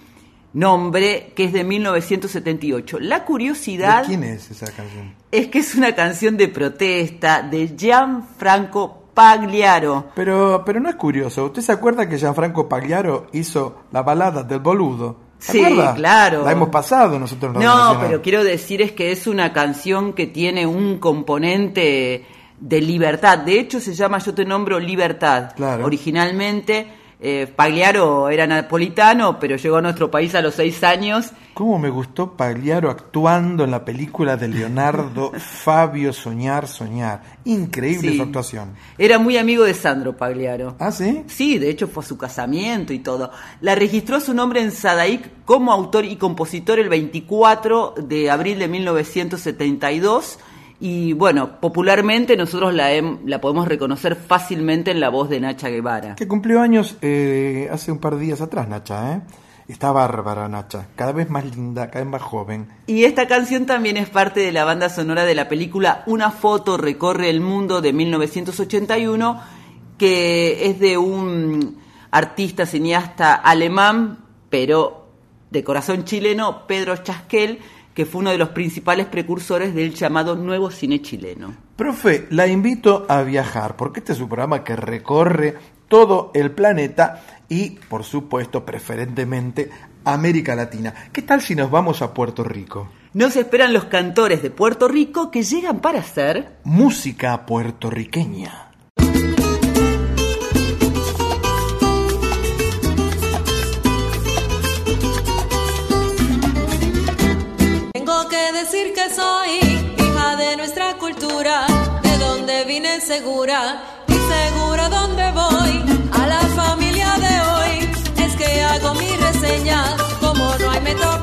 nombre que es de 1978. La curiosidad ¿De quién es esa canción? es que es una canción de protesta de Gianfranco Pagliaro. Pero, pero no es curioso. ¿Usted se acuerda que Gianfranco Pagliaro hizo la balada del boludo? ¿Se Sí, claro. La hemos pasado nosotros No, pero quiero decir es que es una canción que tiene un componente de libertad. De hecho, se llama Yo te nombro Libertad. Claro. Originalmente, eh, Pagliaro era napolitano, pero llegó a nuestro país a los seis años. ¿Cómo me gustó Pagliaro actuando en la película de Leonardo (laughs) Fabio Soñar, Soñar? Increíble Sí. su actuación. Era muy amigo de Sandro Pagliaro. ¿Ah, sí? Sí, de hecho fue a su casamiento y todo. La registró su nombre en Sadaic como autor y compositor el 24 de abril de 1972. Y bueno, popularmente nosotros la, hem- la podemos reconocer fácilmente en la voz de Nacha Guevara. Que cumplió años eh, hace un par de días atrás, Nacha, ¿eh? Está bárbara, Nacha. Cada vez más linda, cada vez más joven. Y esta canción también es parte de la banda sonora de la película Una foto recorre el mundo de 1981, que es de un artista cineasta alemán, pero de corazón chileno, Pedro Chasquel, que fue uno de los principales precursores del llamado nuevo cine chileno. Profe, la invito a viajar, porque este es un programa que recorre todo el planeta y, por supuesto, preferentemente América Latina. ¿Qué tal si nos vamos a Puerto Rico? Nos esperan los cantores de Puerto Rico que llegan para hacer Música puertorriqueña. Decir que soy hija de nuestra cultura, de donde vine segura y segura donde voy. A la familia de hoy es que hago mi reseña, como no hay meta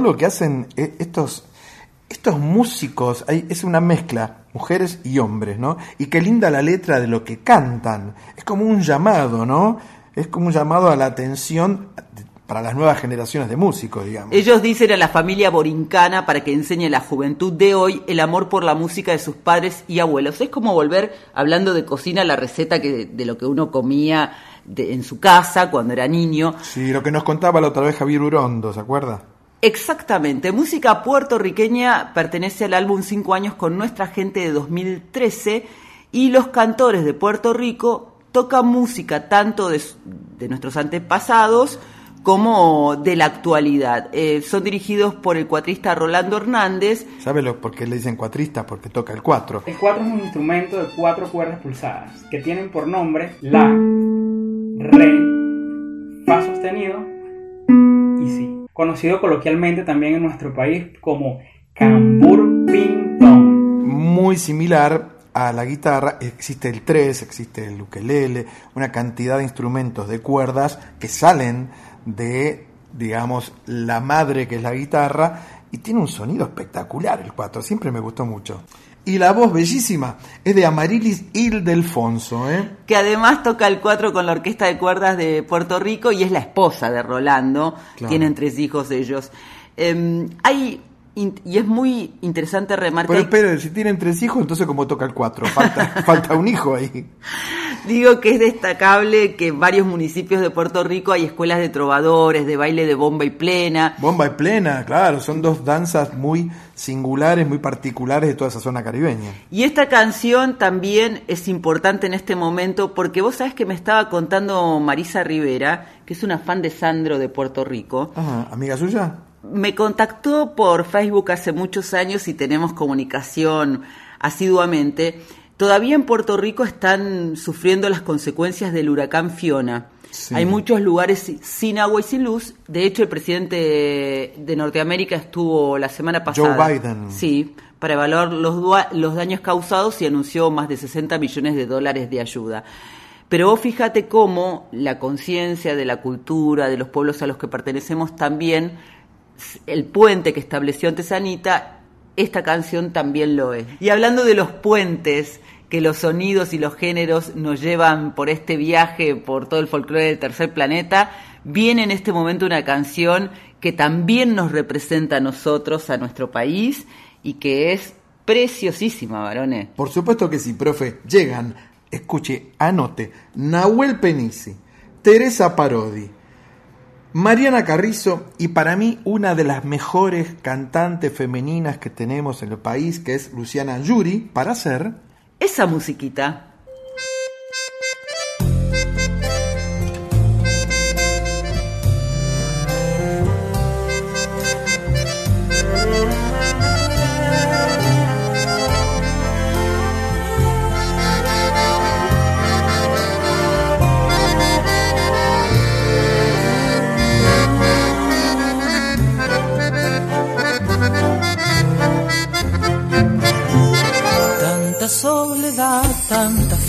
¿no? Lo que hacen eh, estos, estos músicos. Hay- es una mezcla, mujeres y hombres, ¿no? Y qué linda la letra de lo que cantan. Es como un llamado, ¿no? Es como un llamado a la atención para las nuevas generaciones de músicos, digamos. Ellos dicen a la familia borincana para que enseñe a la juventud de hoy el amor por la música de sus padres y abuelos. Es como volver, hablando de cocina, la receta que, de lo que uno comía de- en su casa cuando era niño. Sí, lo que nos contaba la otra vez Javier Urondo, ¿se acuerda? Exactamente, música puertorriqueña pertenece al álbum Cinco años con nuestra gente de 2013 y los cantores de Puerto Rico tocan música tanto de, nuestros antepasados como de la actualidad. Eh, son dirigidos por el cuatrista Rolando Hernández. ¿Sabe por qué le dicen cuatrista? Porque toca el cuatro. El cuatro es un instrumento de cuatro cuerdas pulsadas que tienen por nombre La, Re, Fa sostenido y Si. Conocido coloquialmente también en nuestro país como cambur ping pong. Muy similar a la guitarra, existe el tres, existe el ukelele, una cantidad de instrumentos de cuerdas que salen de, digamos, la madre que es la guitarra y tiene un sonido espectacular el cuatro, siempre me gustó mucho. Y la voz bellísima es de Amarilis Ildefonso, ¿eh? que además toca el cuatro con la Orquesta de Cuerdas de Puerto Rico y es la esposa de Rolando. Claro. Tienen tres hijos ellos. Eh, hay, y es muy interesante remarcar. Pero espere, si tienen tres hijos, entonces ¿cómo toca el cuatro? Falta, (laughs) falta un hijo ahí. Digo que es destacable que en varios municipios de Puerto Rico hay escuelas de trovadores, de baile de bomba y plena. Bomba y plena, claro, son dos danzas muy singulares, muy particulares de toda esa zona caribeña. Y esta canción también es importante en este momento porque vos sabés que me estaba contando Marisa Rivera, que es una fan de Sandro de Puerto Rico. Ajá, amiga suya. Me contactó por Facebook hace muchos años y tenemos comunicación asiduamente. Todavía en Puerto Rico están sufriendo las consecuencias del huracán Fiona. Sí. Hay muchos lugares si- sin agua y sin luz. De hecho, el presidente de Norteamérica estuvo la semana pasada. Joe Biden. Sí, para evaluar los, los daños causados y anunció más de 60 millones de dólares de ayuda. Pero vos fíjate cómo la conciencia de la cultura, de los pueblos a los que pertenecemos también, el puente que estableció antes Anita, esta canción también lo es. Y hablando de los puentes, que los sonidos y los géneros nos llevan por este viaje, por todo el folclore del tercer planeta, viene en este momento una canción que también nos representa a nosotros, a nuestro país, y que es preciosísima, varones. Por supuesto que sí, profe. Llegan, escuche, anote, Nahuel Penisi, Teresa Parodi, Mariana Carrizo y para mí una de las mejores cantantes femeninas que tenemos en el país, que es Luciana Yuri, para hacer Esa musiquita.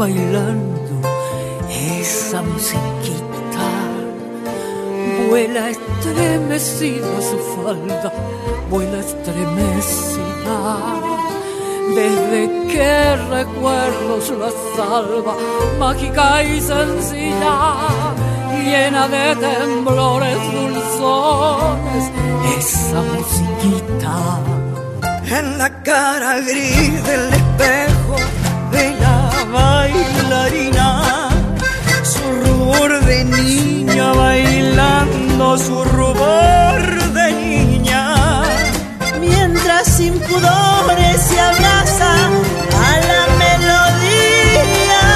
Bailando esa musiquita. Vuela estremecida su falda, vuela estremecida. Desde que recuerdos la salva, mágica y sencilla, llena de temblores dulzones, esa musiquita en la cara gris del espejo de la bailarina, su rubor de niña bailando, su rubor de niña. Mientras sin pudores se abraza a la melodía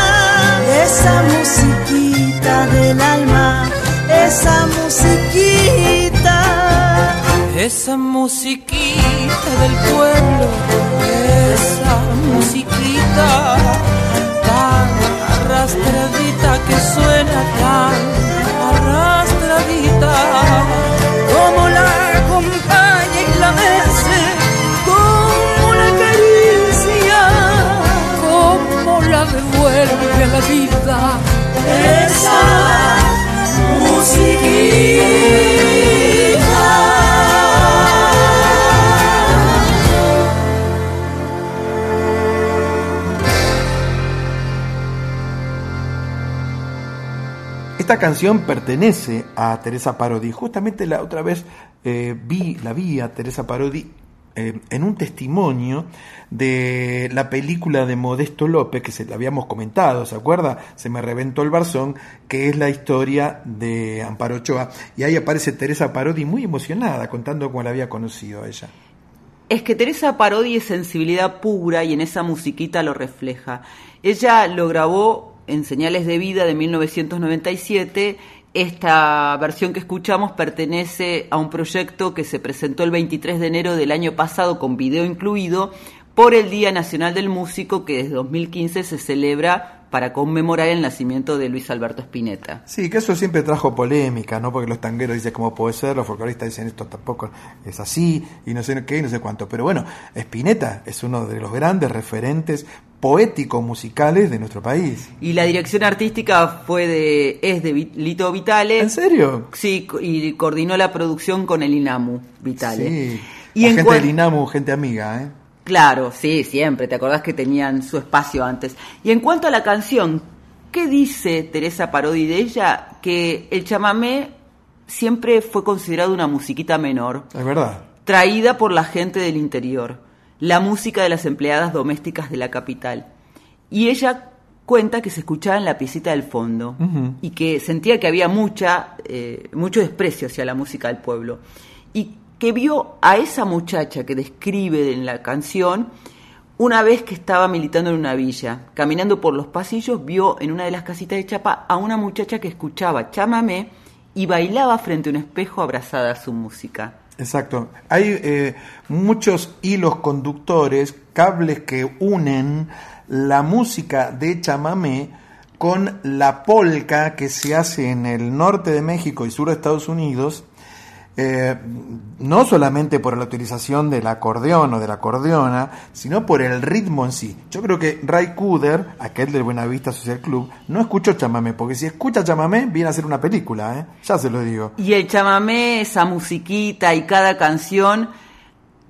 de esa musiquita del alma, esa musiquita. Esa musiquita del pueblo, esa musiquita arrastradita que suena tan arrastradita, como la acompaña y la mece, como la caricia, como la devuelve a la vida, esa musiquita. Esta canción pertenece a Teresa Parodi. Justamente la otra vez eh, vi, la vi a Teresa Parodi eh, en un testimonio de la película de Modesto López, que se la habíamos comentado, ¿se acuerda? Se me reventó el barzón, que es la historia de Amparo Ochoa. Y ahí aparece Teresa Parodi muy emocionada, contando cómo la había conocido a ella. Es que Teresa Parodi es sensibilidad pura y en esa musiquita lo refleja. Ella lo grabó en Señales de Vida de 1997. Esta versión que escuchamos pertenece a un proyecto que se presentó el 23 de enero del año pasado con video incluido por el Día Nacional del Músico que desde 2015 se celebra para conmemorar el nacimiento de Luis Alberto Spinetta. Sí, que eso siempre trajo polémica, ¿no? Porque los tangueros dicen cómo puede ser, los folcloristas dicen esto tampoco es así, y no sé qué, y no sé cuánto. Pero bueno, Spinetta es uno de los grandes referentes poéticos musicales de nuestro país. Y la dirección artística fue de es de Lito Vitale. ¿En serio? Sí, y coordinó la producción con el INAMU Vitale. Sí. Y la en gente del INAMU, gente amiga, ¿eh? Claro, sí, siempre. ¿Te acordás que tenían su espacio antes? Y en cuanto a la canción, ¿qué dice Teresa Parodi de ella? Que el chamamé siempre fue considerado una musiquita menor, Es verdad. traída por la gente del interior, la música de las empleadas domésticas de la capital. Y ella cuenta que se escuchaba en la piecita del fondo y que sentía que había mucha, eh, mucho desprecio hacia la música del pueblo. Y que vio a esa muchacha que describe en la canción una vez que estaba militando en una villa. Caminando por los pasillos, vio en una de las casitas de chapa a una muchacha que escuchaba chamamé y bailaba frente a un espejo abrazada a su música. Exacto. Hay eh, muchos hilos conductores, cables que unen la música de chamamé con la polca que se hace en el norte de México y sur de Estados Unidos eh, no solamente por la utilización del acordeón o de la acordeona, sino por el ritmo en sí. Yo creo que Ray Cooder, aquel del Buenavista Social Club, no escuchó chamamé, porque si escucha chamamé, viene a hacer una película, ¿eh? ya se lo digo. Y el chamamé, esa musiquita y cada canción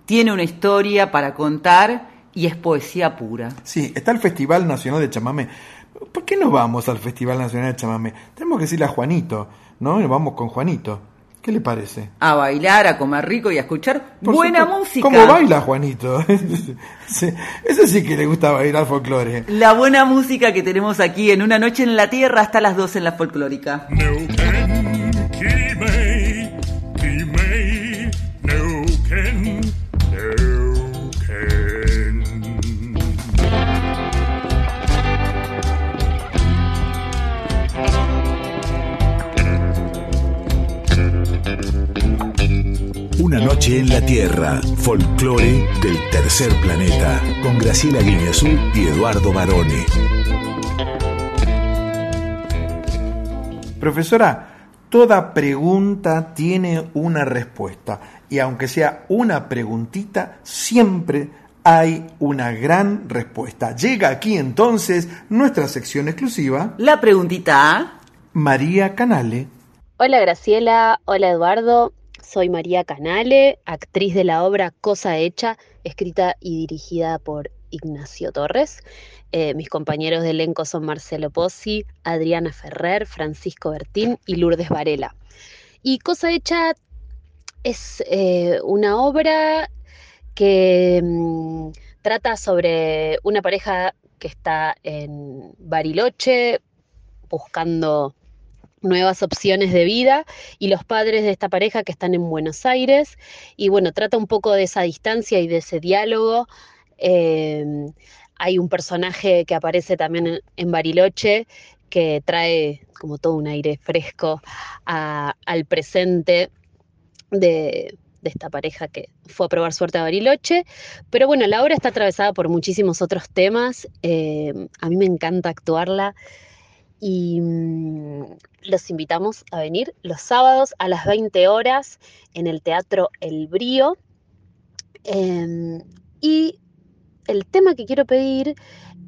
tiene una historia para contar y es poesía pura. Sí, está el Festival Nacional de Chamamé. ¿Por qué no vamos al Festival Nacional de Chamamé? Tenemos que decirle a Juanito, ¿no? Y Vamos con Juanito. ¿Qué le parece? A bailar, a comer rico y a escuchar Por buena supuesto. música. ¿Cómo baila Juanito? (laughs) Sí, Ese sí que le gusta bailar folclore. La buena música que tenemos aquí en Una Noche en la Tierra hasta las 12 en la folclórica. Una noche en la Tierra, folclore del tercer planeta, con Graciela Guineazú y Eduardo Barone. Profesora, toda pregunta tiene una respuesta. Y aunque sea una preguntita, siempre hay una gran respuesta. Llega aquí entonces nuestra sección exclusiva. La preguntita A. María Canale. Hola Graciela, hola Eduardo, soy María Canale, actriz de la obra Cosa Hecha, escrita y dirigida por Ignacio Torres. Eh, mis compañeros de elenco son Marcelo Pozzi, Adriana Ferrer, Francisco Bertín y Lourdes Varela. Y Cosa Hecha es eh, una obra que mm, trata sobre una pareja que está en Bariloche buscando nuevas opciones de vida y los padres de esta pareja que están en Buenos Aires. Y bueno, trata un poco de esa distancia y de ese diálogo. Eh, hay un personaje que aparece también en, Bariloche que trae como todo un aire fresco al presente de, esta pareja que fue a probar suerte a Bariloche. Pero bueno, la obra está atravesada por muchísimos otros temas. Eh, a mí me encanta actuarla y mm, los invitamos a venir los sábados a las 20 horas en el Teatro El Brío. Em, y el tema que quiero pedir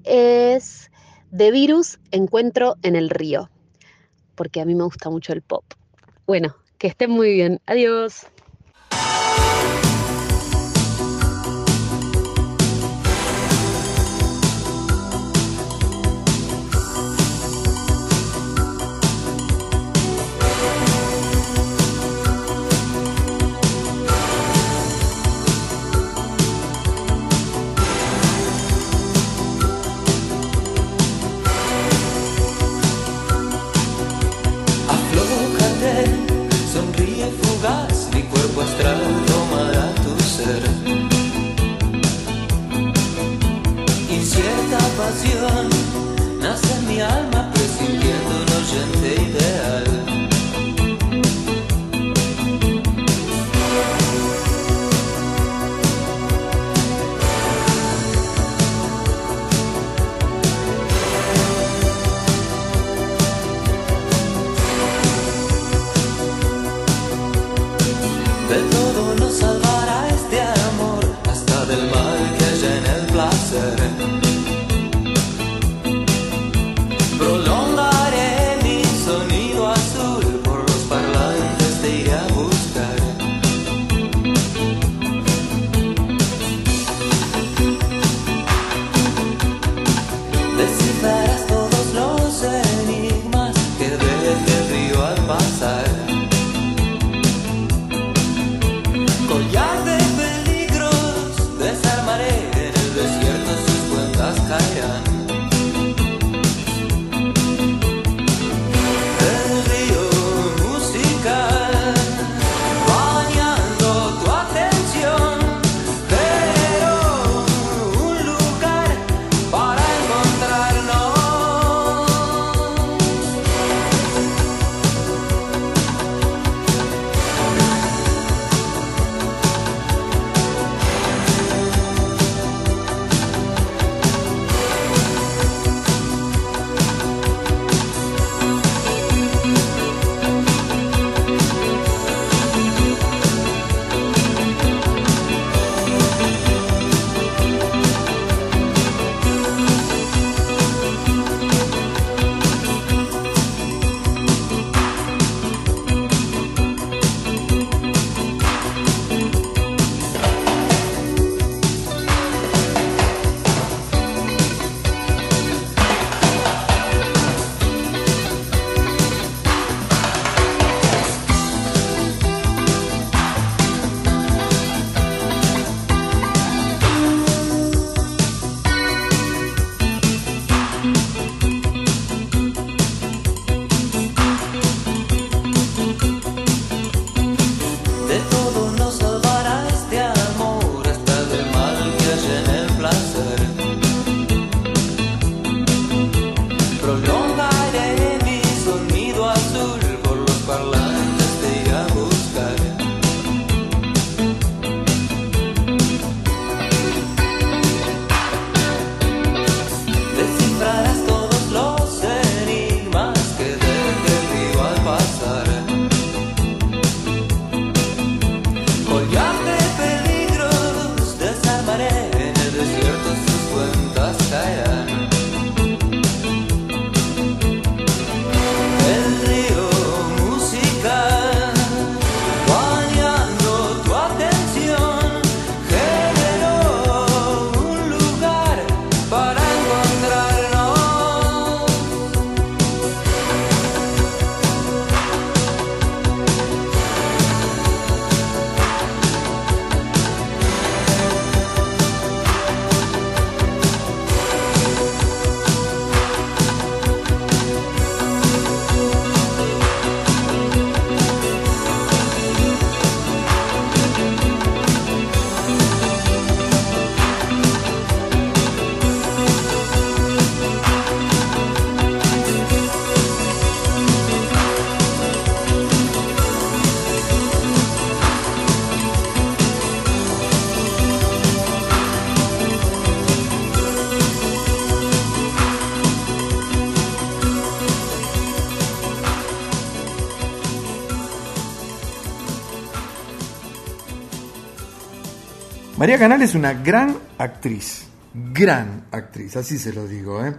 es de Virus Encuentro en el Río, porque a mí me gusta mucho el pop. Bueno, que estén muy bien. Adiós. Mi alma María Canal es una gran actriz, gran actriz, así se lo digo. ¿eh?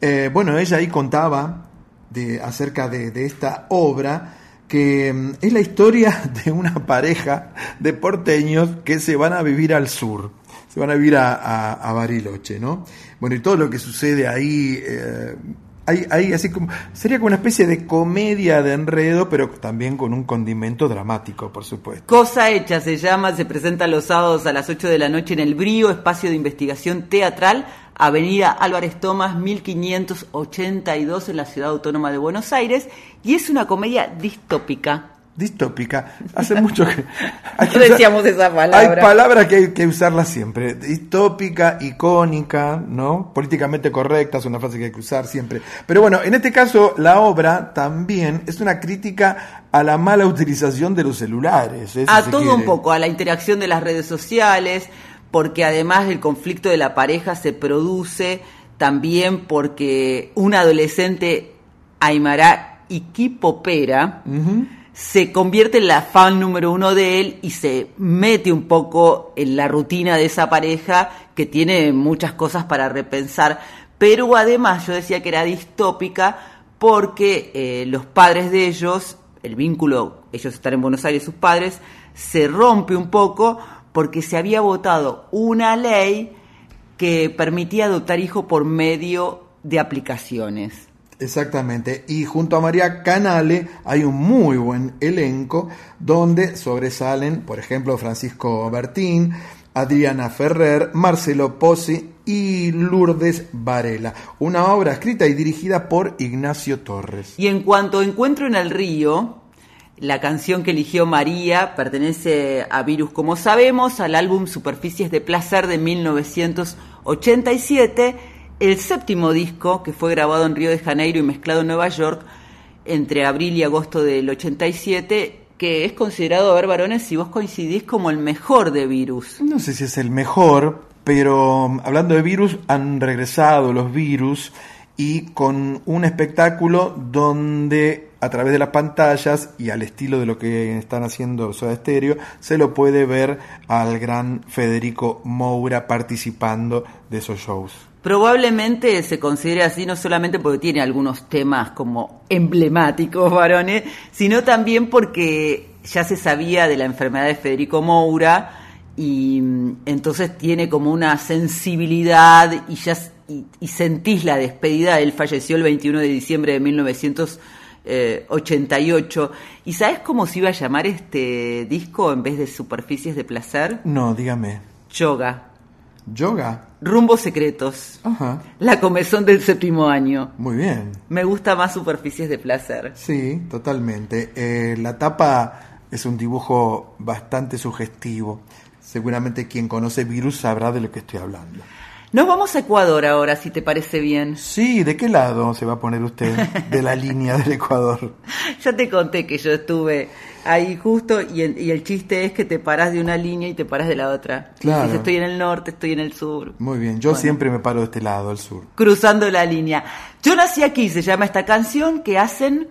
Eh, bueno, ella ahí contaba de, acerca de, esta obra que mm, es la historia (laughs) de una pareja de porteños que se van a vivir al sur, se van a vivir a Bariloche, ¿no? Bueno, y todo lo que sucede ahí, eh, hay, hay así como, sería como una especie de comedia de enredo, pero también con un condimento dramático, por supuesto. Cosa Hecha se llama, se presenta los sábados a las 8 de la noche en El Brío, espacio de investigación teatral, Avenida Álvarez Tomás 1582 en la Ciudad Autónoma de Buenos Aires, y es una comedia distópica. Distópica. Hace mucho que... hay (laughs) No que usar- decíamos esa Hay palabra. palabras que hay que usarlas siempre. Distópica, icónica, ¿no? Políticamente correcta es una frase que hay que usar siempre. Pero bueno, en este caso, la obra también es una crítica a la mala utilización de los celulares. ¿eh? A todo quiere. un poco, a la interacción de las redes sociales, porque además el conflicto de la pareja se produce también porque un adolescente Aymara Iquipopera se convierte en la fan número uno de él y se mete un poco en la rutina de esa pareja que tiene muchas cosas para repensar. Pero además yo decía que era distópica porque eh, los padres de ellos, el vínculo, ellos están en Buenos Aires, sus padres, se rompe un poco porque se había votado una ley que permitía adoptar hijo por medio de aplicaciones. Exactamente. Y junto a María Canale hay un muy buen elenco donde sobresalen, por ejemplo, Francisco Bertín, Adriana Ferrer, Marcelo Pozzi y Lourdes Varela. Una obra escrita y dirigida por Ignacio Torres. Y en cuanto a Encuentro en el Río, la canción que eligió María pertenece a Virus, como sabemos, al álbum Superficies de Placer de 1987, el séptimo disco que fue grabado en Río de Janeiro y mezclado en Nueva York entre abril y agosto del 87, que es considerado, a ver varones, si vos coincidís como el mejor de Virus. No sé si es el mejor, pero um, hablando de virus, han regresado los virus y con un espectáculo donde a través de las pantallas y al estilo de lo que están haciendo Soda Stereo, se lo puede ver al gran Federico Moura participando de esos shows. Probablemente se considere así no solamente porque tiene algunos temas como emblemáticos varones, sino también porque ya se sabía de la enfermedad de Federico Moura y mm, entonces tiene como una sensibilidad y ya y, y sentís la despedida. Él falleció el 21 de diciembre de 1988. ¿Y sabes cómo se iba a llamar este disco en vez de Superficies de Placer? No, dígame. Yoga. Yoga. Rumbos secretos. Ajá. La comezón del séptimo año. Muy bien. Me gusta más superficies de placer. Sí, totalmente. Eh, la tapa es un dibujo bastante sugestivo. Seguramente quien conoce Virus sabrá de lo que estoy hablando. Nos vamos a Ecuador ahora, si te parece bien. Sí, ¿de qué lado se va a poner usted de la línea del Ecuador? (laughs) Ya te conté que yo estuve ahí justo y, el- y el chiste es que te parás de una línea y te parás de la otra. Claro. dices, estoy en el norte, estoy en el sur. Muy bien, yo Bueno. siempre me paro de este lado, al sur. Cruzando la línea. Yo nací aquí, se llama esta canción que hacen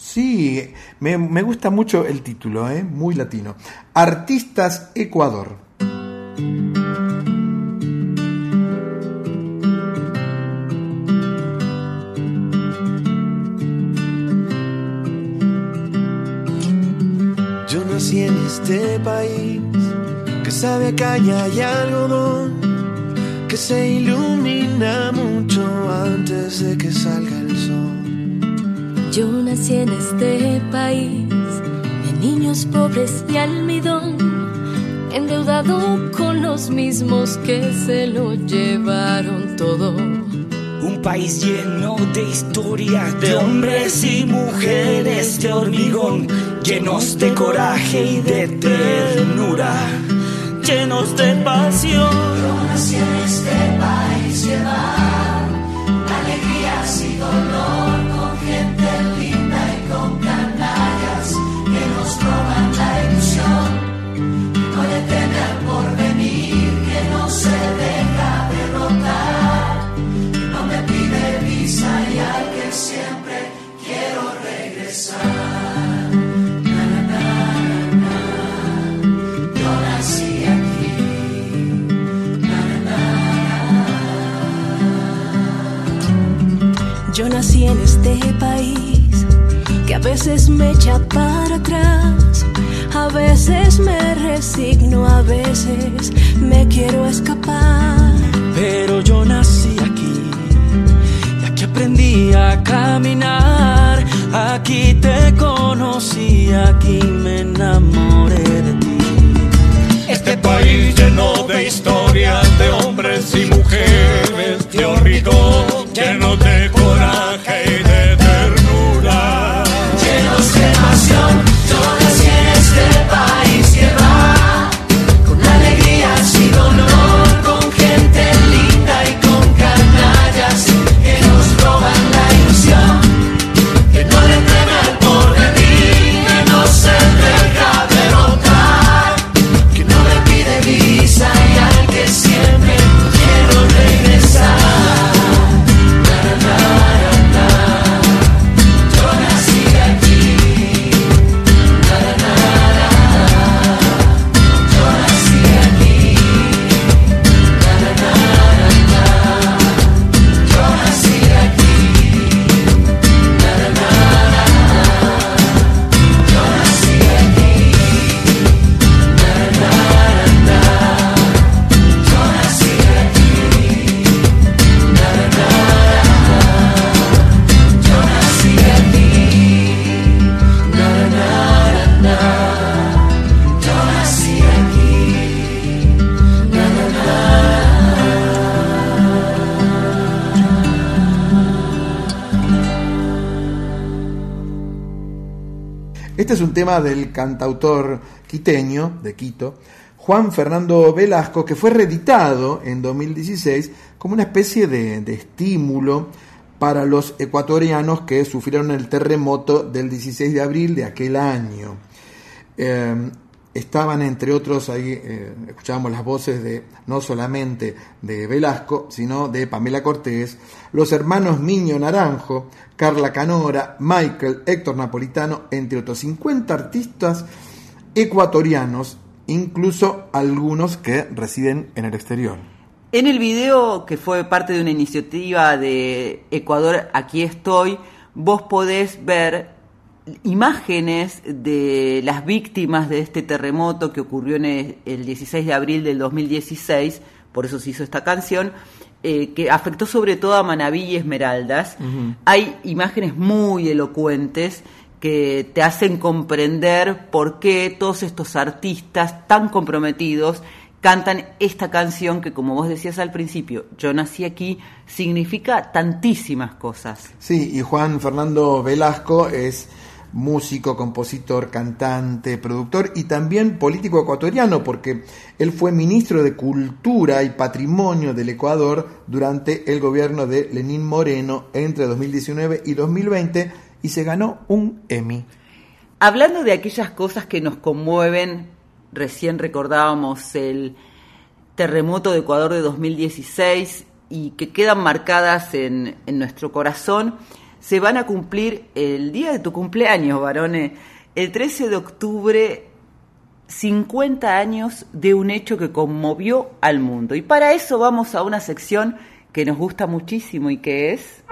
Sí, me, me gusta mucho el título, ¿eh? muy latino. Artistas Ecuador. Yo nací en este país que sabe a caña y algodón, que se ilumina mucho antes de que salga el sol. Yo nací en este país de niños pobres y almidón, endeudado con los mismos que se lo llevaron todo. Un país lleno de historias de hombres y mujeres de hormigón, llenos de coraje y de ternura, llenos de pasión. Yo nací en este país este país que a veces me echa para atrás, a veces me resigno, a veces me quiero escapar. Pero yo nací aquí y aquí aprendí a caminar. Aquí te conocí, aquí me enamoré de ti. Este país lleno de historias de hombres y mujeres, de hormigón, lleno de coraje y de Este es un tema del cantautor quiteño de Quito, Juan Fernando Velasco, que fue reeditado en 2016 como una especie de, estímulo para los ecuatorianos que sufrieron el terremoto del 16 de abril de aquel año. Eh, estaban entre otros ahí, eh, escuchábamos las voces de no solamente de Velasco, sino de Pamela Cortés, los hermanos Miño Naranjo, Carla Canora, Michael, Héctor Napolitano, entre otros 50 artistas ecuatorianos, incluso algunos que residen en el exterior. En el video que fue parte de una iniciativa de Ecuador, aquí estoy, vos podés ver imágenes de las víctimas de este terremoto que ocurrió en el, el 16 de abril del 2016, por eso se hizo esta canción, eh, que afectó sobre todo a Manabí y Esmeraldas. Hay imágenes muy elocuentes que te hacen comprender por qué todos estos artistas tan comprometidos cantan esta canción que, como vos decías al principio, yo nací aquí, significa tantísimas cosas. Sí, y Juan Fernando Velasco es músico, compositor, cantante, productor y también político ecuatoriano, porque él fue ministro de Cultura y Patrimonio del Ecuador durante el gobierno de Lenín Moreno entre 2019 y 2020 y se ganó un Emmy. Hablando de aquellas cosas que nos conmueven, recién recordábamos el terremoto de Ecuador de 2016 y que quedan marcadas en, en nuestro corazón, se van a cumplir el día de tu cumpleaños, varones, el 13 de octubre, 50 años de un hecho que conmovió al mundo. Y para eso vamos a una sección que nos gusta muchísimo y que es...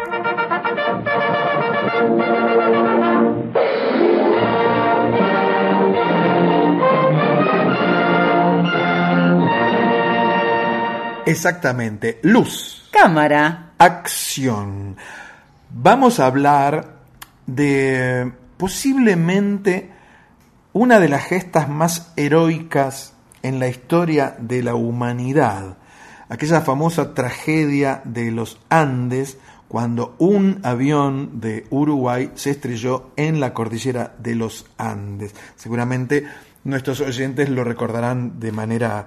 Exactamente, luz. Cámara. Acción. Vamos a hablar de posiblemente una de las gestas más heroicas en la historia de la humanidad, aquella famosa tragedia de los Andes cuando un avión de Uruguay se estrelló en la cordillera de los Andes. Seguramente nuestros oyentes lo recordarán de manera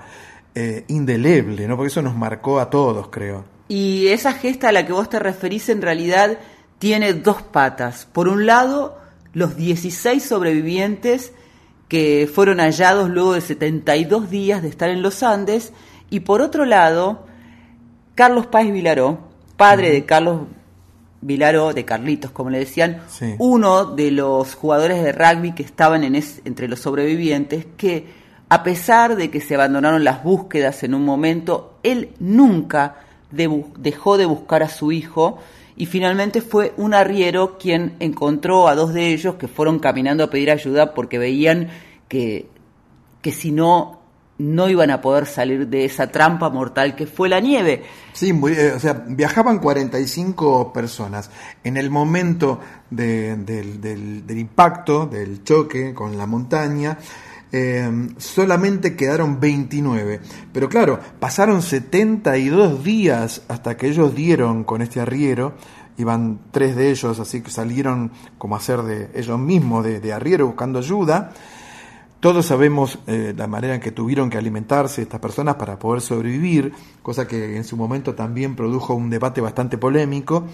eh, indeleble, ¿no? porque eso nos marcó a todos, creo. Y esa gesta a la que vos te referís en realidad tiene dos patas. Por un lado, los 16 sobrevivientes que fueron hallados luego de 72 días de estar en los Andes. Y por otro lado, Carlos Páez Vilaró, padre de Carlos Vilaró, de Carlitos, como le decían, Sí. uno de los jugadores de rugby que estaban en es- entre los sobrevivientes, que a pesar de que se abandonaron las búsquedas en un momento, él nunca dejó de buscar a su hijo y finalmente fue un arriero quien encontró a dos de ellos que fueron caminando a pedir ayuda porque veían que, que si no no iban a poder salir de esa trampa mortal que fue la nieve. Sí, eh, o sea, viajaban 45 personas. En el momento de- del- del impacto, del choque con la montaña, eh, solamente quedaron 29. Pero claro, pasaron 72 días hasta que ellos dieron con este arriero. Iban tres de ellos, así que salieron como a hacer de ellos mismos, de, de arriero, buscando ayuda. Todos sabemos eh, la manera en que tuvieron que alimentarse estas personas para poder sobrevivir, cosa que en su momento también produjo un debate bastante polémico.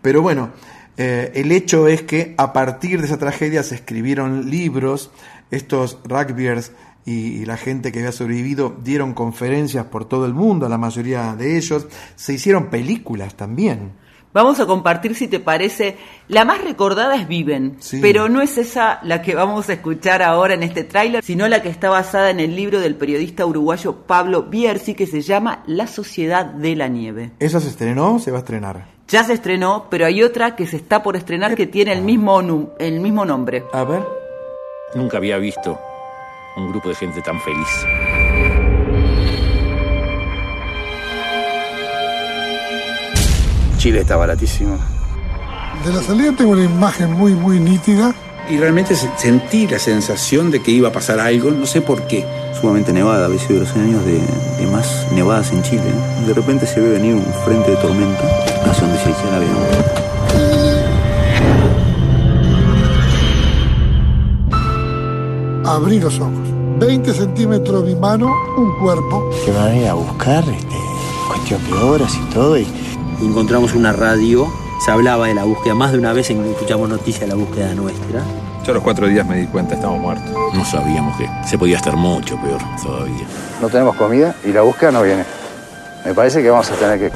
Pero bueno, eh, el hecho es que a partir de esa tragedia se escribieron libros, estos rugbyers y, la gente que había sobrevivido dieron conferencias por todo el mundo, la mayoría de ellos, se hicieron películas también. Vamos a compartir, si te parece, la más recordada es Viven, Sí. pero no es esa la que vamos a escuchar ahora en este tráiler, sino la que está basada en el libro del periodista uruguayo Pablo Bierzi que se llama La Sociedad de la Nieve. ¿Esa se estrenó? ¿Se va a estrenar? Ya se estrenó, pero hay otra que se está por estrenar que tiene el mismo, nu- el mismo nombre. A ver. Nunca había visto un grupo de gente tan feliz. Chile está baratísimo. De la salida tengo una imagen muy, muy nítida. Y realmente se- sentí la sensación de que iba a pasar algo, no sé por qué. Sumamente nevada, había sido los años de, de más nevadas en Chile. ¿no? De repente se ve venir un frente de tormenta hacia donde se el avión. Abrí los ojos. 20 centímetros mi mano, un cuerpo. que van a ir a buscar, este, cuestión de horas y todo. Y encontramos una radio, se hablaba de la búsqueda, más de una vez escuchamos noticias de la búsqueda nuestra. Yo a los cuatro días me di cuenta, estamos muertos. No sabíamos que se podía estar mucho peor todavía. No tenemos comida y la búsqueda no viene. Me parece que vamos a tener que...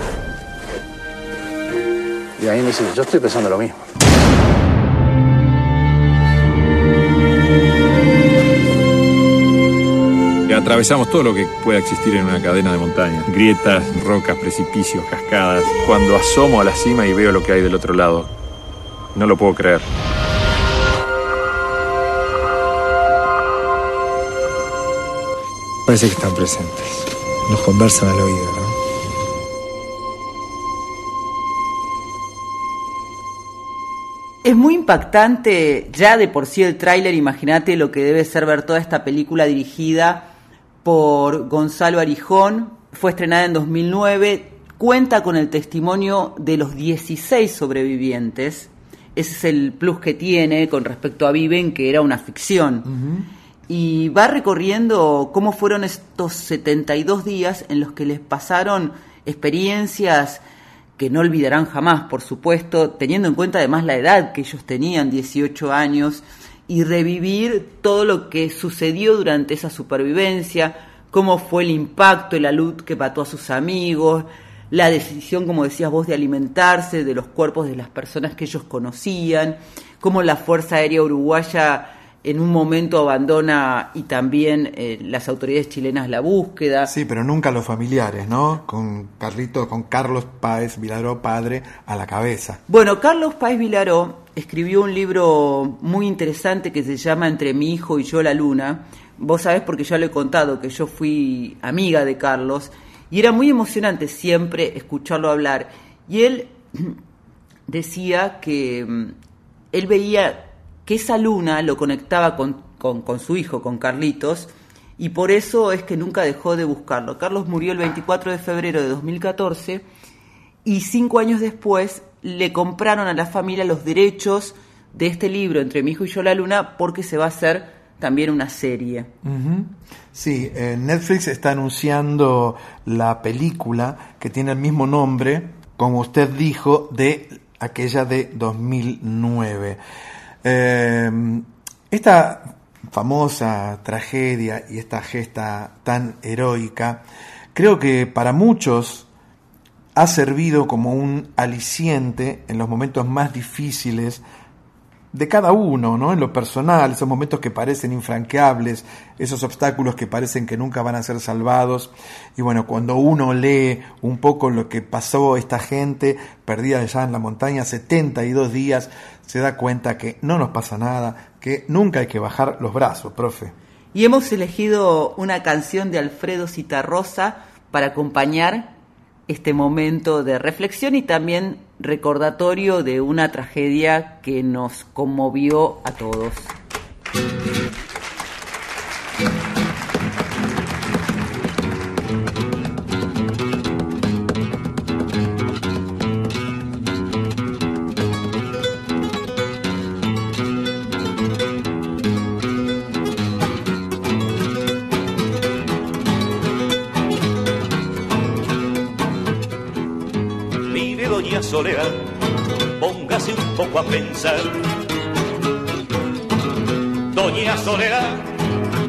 Y ahí me dice, yo estoy pensando lo mismo. Atravesamos todo lo que pueda existir en una cadena de montañas. Grietas, rocas, precipicios, cascadas. Cuando asomo a la cima y veo lo que hay del otro lado, no lo puedo creer. Parece que están presentes. Nos conversan al oído, ¿no? Es muy impactante ya de por sí el tráiler, imagínate lo que debe ser ver toda esta película dirigida por Gonzalo Arijón, fue estrenada en 2009, cuenta con el testimonio de los 16 sobrevivientes, ese es el plus que tiene con respecto a Viven, que era una ficción. Y va recorriendo cómo fueron estos 72 días en los que les pasaron experiencias que no olvidarán jamás, por supuesto, teniendo en cuenta además la edad que ellos tenían, 18 años, y revivir todo lo que sucedió durante esa supervivencia, cómo fue el impacto, la luz que mató a sus amigos, la decisión, como decías vos, de alimentarse de los cuerpos de las personas que ellos conocían, cómo la Fuerza Aérea Uruguaya en un momento abandona y también eh, las autoridades chilenas la búsqueda. Sí, pero nunca los familiares, ¿no? Con Carlito, con Carlos Páez Vilaró, padre, a la cabeza. Bueno, Carlos Páez Vilaró escribió un libro muy interesante que se llama Entre mi hijo y yo la luna. Vos sabés porque ya lo he contado que yo fui amiga de Carlos y era muy emocionante siempre escucharlo hablar. Y él (clears throat) decía que mm, él veía que esa luna lo conectaba con, con, con su hijo, con Carlitos, y por eso es que nunca dejó de buscarlo. Carlos murió el 24 de febrero de 2014 y cinco años después le compraron a la familia los derechos de este libro, Entre mi hijo y yo la luna, porque se va a hacer también una serie. Sí, eh, Netflix está anunciando la película que tiene el mismo nombre, como usted dijo, de aquella de 2009. Eh, esta famosa tragedia y esta gesta tan heroica, creo que para muchos ha servido como un aliciente en los momentos más difíciles de cada uno, ¿no? En lo personal, esos momentos que parecen infranqueables, esos obstáculos que parecen que nunca van a ser salvados. Y bueno, cuando uno lee un poco lo que pasó esta gente perdida allá en la montaña 72 días, se da cuenta que no nos pasa nada, que nunca hay que bajar los brazos, profe. Y hemos elegido una canción de Alfredo Citarrosa para acompañar este momento de reflexión y también recordatorio de una tragedia que nos conmovió a todos.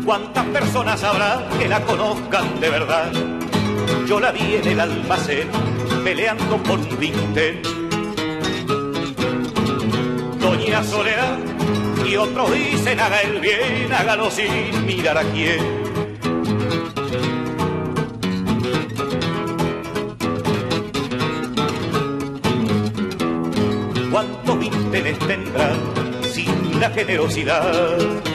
¿Cuántas personas habrá que la conozcan de verdad? Yo la vi en el almacén, peleando por un vintén. Doña Soledad, y otros dicen haga el bien, hágalo sin mirar a quién. ¿Cuántos vintenes tendrá sin la generosidad?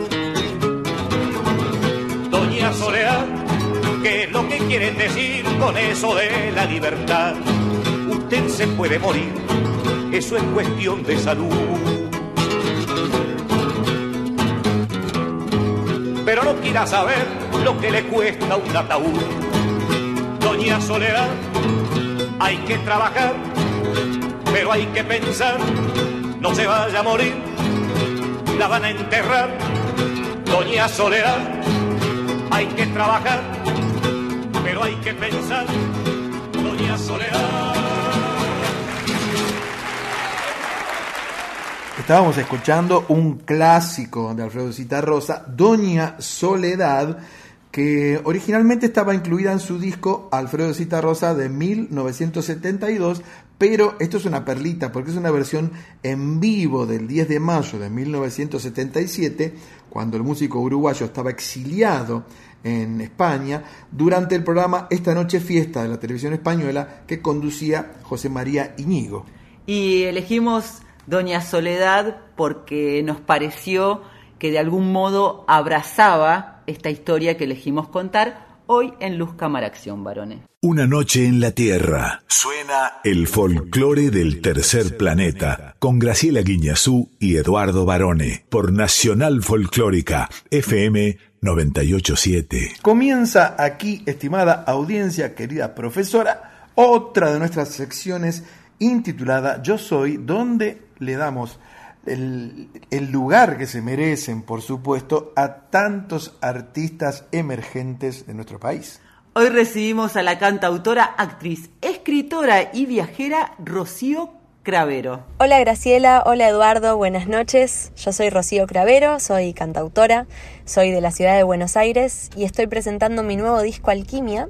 Lo que quieren decir con eso de la libertad? Usted se puede morir, eso es cuestión de salud. Pero no quiera saber lo que le cuesta un ataúd. Doña Soledad, hay que trabajar, pero hay que pensar, no se vaya a morir, la van a enterrar. Doña Soledad, hay que trabajar, hay que pensar, Doña Soledad. Estábamos escuchando un clásico de Alfredo Citarrosa, Doña Soledad, que originalmente estaba incluida en su disco Alfredo Citarrosa de 1972, pero esto es una perlita porque es una versión en vivo del 10 de mayo de 1977, cuando el músico uruguayo estaba exiliado en España, durante el programa Esta Noche Fiesta de la televisión española que conducía José María Iñigo. Y elegimos Doña Soledad porque nos pareció que de algún modo abrazaba esta historia que elegimos contar hoy en Luz Cámara Acción, varones. Una noche en la Tierra. Suena el folclore del tercer planeta con Graciela Guiñazú y Eduardo Barone por Nacional Folclórica FM 987. Comienza aquí, estimada audiencia, querida profesora, otra de nuestras secciones intitulada Yo Soy, donde le damos el, el, lugar que se merecen, por supuesto, a tantos artistas emergentes de nuestro país. Hoy recibimos a la cantautora, actriz, escritora y viajera Rocío Cravero. Hola Graciela, hola Eduardo, buenas noches. Yo soy Rocío Cravero, soy cantautora, soy de la ciudad de Buenos Aires y estoy presentando mi nuevo disco Alquimia,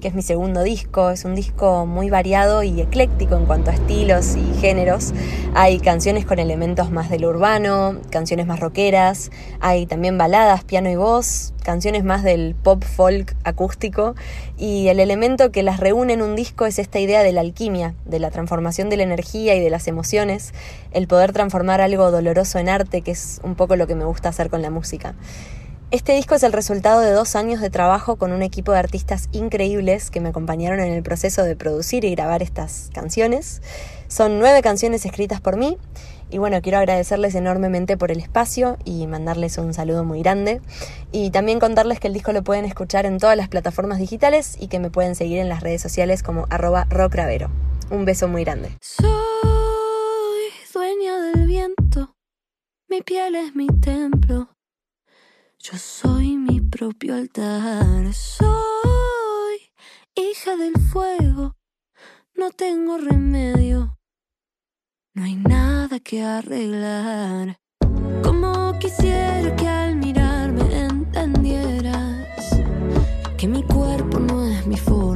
que es mi segundo disco. Es un disco muy variado y ecléctico en cuanto a estilos y géneros. Hay canciones con elementos más del urbano, canciones más rockeras, hay también baladas, piano y voz, canciones más del pop folk acústico y el elemento que las reúne en un disco es esta idea de la alquimia, de la transformación de la energía y de las emociones, el poder transformar algo doloroso en arte, que es un poco lo que me gusta hacer con la música. Este disco es el resultado de dos años de trabajo con un equipo de artistas increíbles que me acompañaron en el proceso de producir y grabar estas canciones. Son nueve canciones escritas por mí y bueno, quiero agradecerles enormemente por el espacio y mandarles un saludo muy grande. Y también contarles que el disco lo pueden escuchar en todas las plataformas digitales y que me pueden seguir en las redes sociales como arroba rocravero. Un beso muy grande. Dueña del viento, mi piel es mi templo. Yo soy mi propio altar, soy hija del fuego, no tengo remedio, no hay nada que arreglar. Como quisiera que al mirarme entendieras que mi cuerpo no es mi forma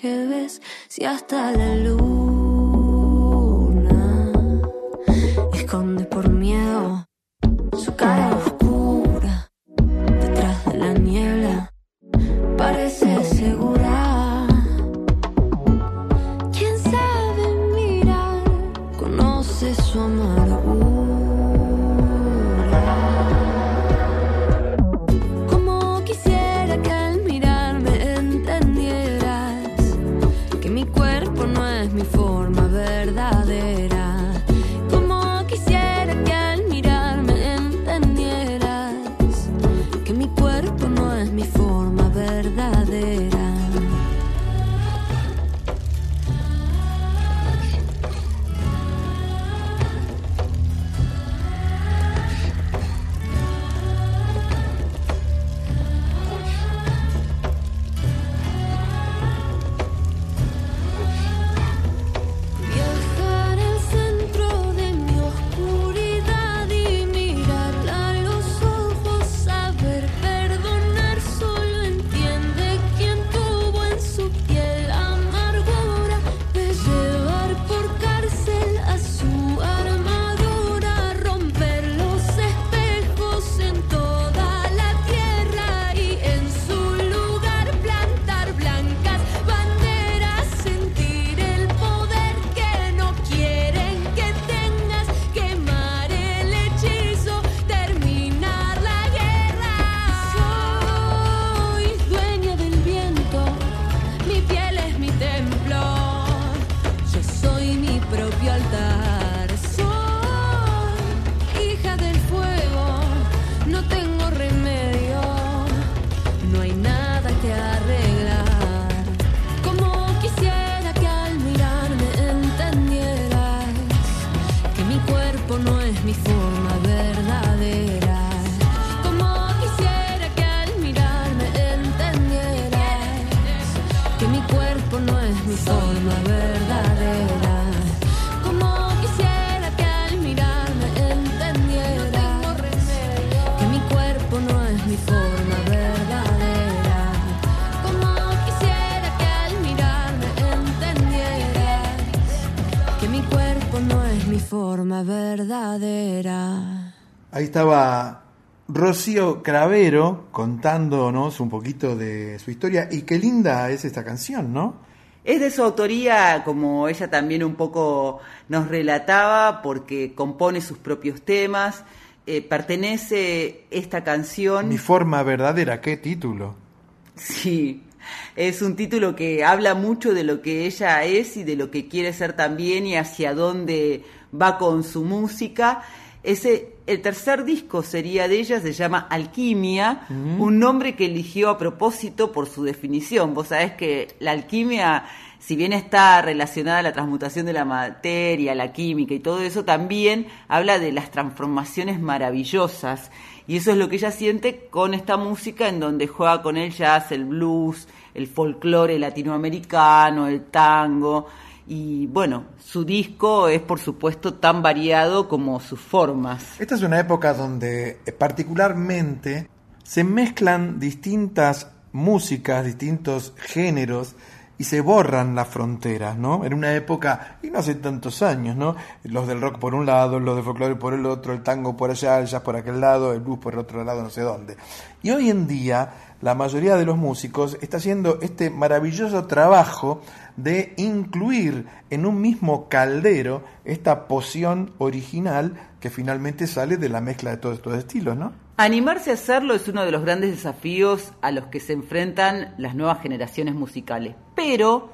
que ves, si hasta la luna Rocío Cravero contándonos un poquito de su historia y qué linda es esta canción, ¿no? Es de su autoría, como ella también un poco nos relataba, porque compone sus propios temas. Eh, pertenece esta canción. Mi forma verdadera, qué título. Sí, es un título que habla mucho de lo que ella es y de lo que quiere ser también y hacia dónde va con su música. Ese, el tercer disco sería de ella, se llama Alquimia, un nombre que eligió a propósito por su definición. Vos sabés que la alquimia, si bien está relacionada a la transmutación de la materia, la química y todo eso, también habla de las transformaciones maravillosas. Y eso es lo que ella siente con esta música en donde juega con el jazz, el blues, el folclore latinoamericano, el tango. Y bueno, su disco es por supuesto tan variado como sus formas. Esta es una época donde eh, particularmente se mezclan distintas músicas, distintos géneros y se borran las fronteras, ¿no? En una época, y no hace tantos años, ¿no? Los del rock por un lado, los de folclore por el otro, el tango por allá, el jazz por aquel lado, el blues por el otro lado, no sé dónde. Y hoy en día, la mayoría de los músicos está haciendo este maravilloso trabajo de incluir en un mismo caldero esta poción original que finalmente sale de la mezcla de todos estos estilos, ¿no? Animarse a hacerlo es uno de los grandes desafíos a los que se enfrentan las nuevas generaciones musicales. Pero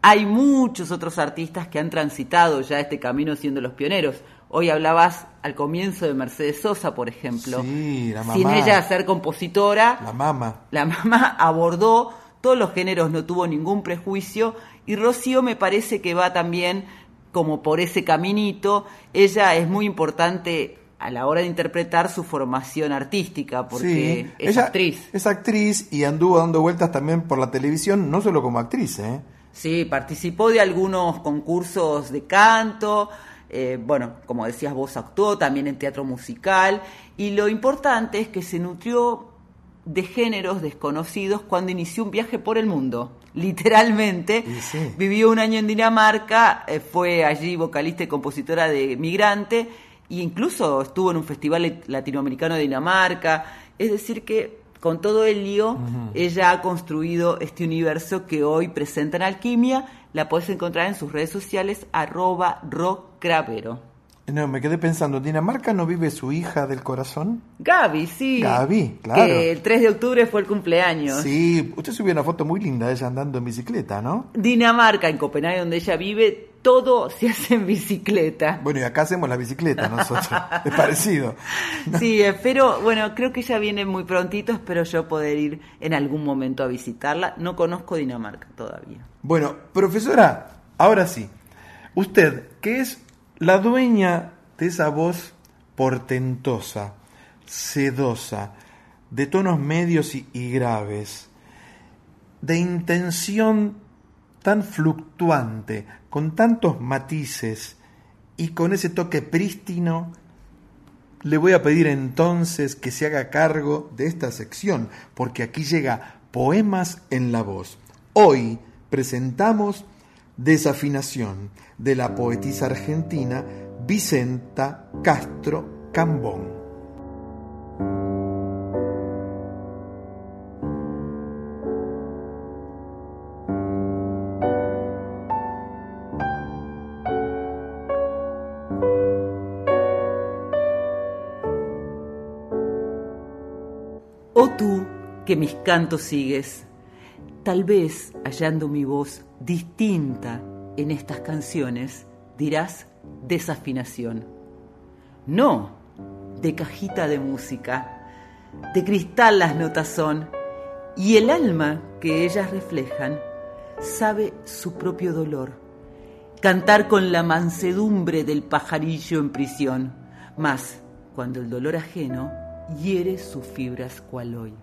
hay muchos otros artistas que han transitado ya este camino siendo los pioneros. Hoy hablabas al comienzo de Mercedes Sosa, por ejemplo. Sí, la mamá. Sin ella ser compositora, La mama. la mamá abordó todos los géneros, no tuvo ningún prejuicio y Rocío me parece que va también como por ese caminito. Ella es muy importante a la hora de interpretar su formación artística porque Sí, es ella actriz. Es actriz y anduvo dando vueltas también por la televisión, no solo como actriz, ¿eh? Sí, participó de algunos concursos de canto, eh, bueno, como decías vos, actuó también en teatro musical y lo importante es que se nutrió de géneros desconocidos cuando inició un viaje por el mundo. Literalmente, vivió un año en Dinamarca, eh, fue allí vocalista y compositora de Migrante, e incluso estuvo en un festival latinoamericano de Dinamarca. Es decir, que con todo el lío, ella ha construido este universo que hoy presenta en Alquimia. La puedes encontrar en sus redes sociales, arroba rockcravero. No, me quedé pensando, ¿en ¿Dinamarca no vive su hija del corazón? Gaby, sí. Gaby, claro. Que el 3 de octubre fue el cumpleaños. Sí, usted subió una foto muy linda de ella andando en bicicleta, ¿no? Dinamarca, en Copenhague, donde ella vive, todo se hace en bicicleta. Bueno, y acá hacemos la bicicleta nosotros, (laughs) es parecido. Sí, espero, bueno, creo que ella viene muy prontito, espero yo poder ir en algún momento a visitarla. No conozco Dinamarca todavía. Bueno, profesora, ahora sí, usted, que es la dueña de esa voz portentosa, sedosa, de tonos medios y, graves, de intención tan fluctuante, con tantos matices y con ese toque prístino, le voy a pedir entonces que se haga cargo de esta sección, porque aquí llega Poemas en la voz. Hoy presentamos Desafinación de la poetisa argentina Vicenta Castro Cambón. Oh tú, que mis cantos sigues, tal vez hallando mi voz distinta en estas canciones, dirás desafinación. No, de cajita de música, de cristal las notas son, y el alma que ellas reflejan sabe su propio dolor. Cantar con la mansedumbre del pajarillo en prisión, mas cuando el dolor ajeno hiere sus fibras cual hoy.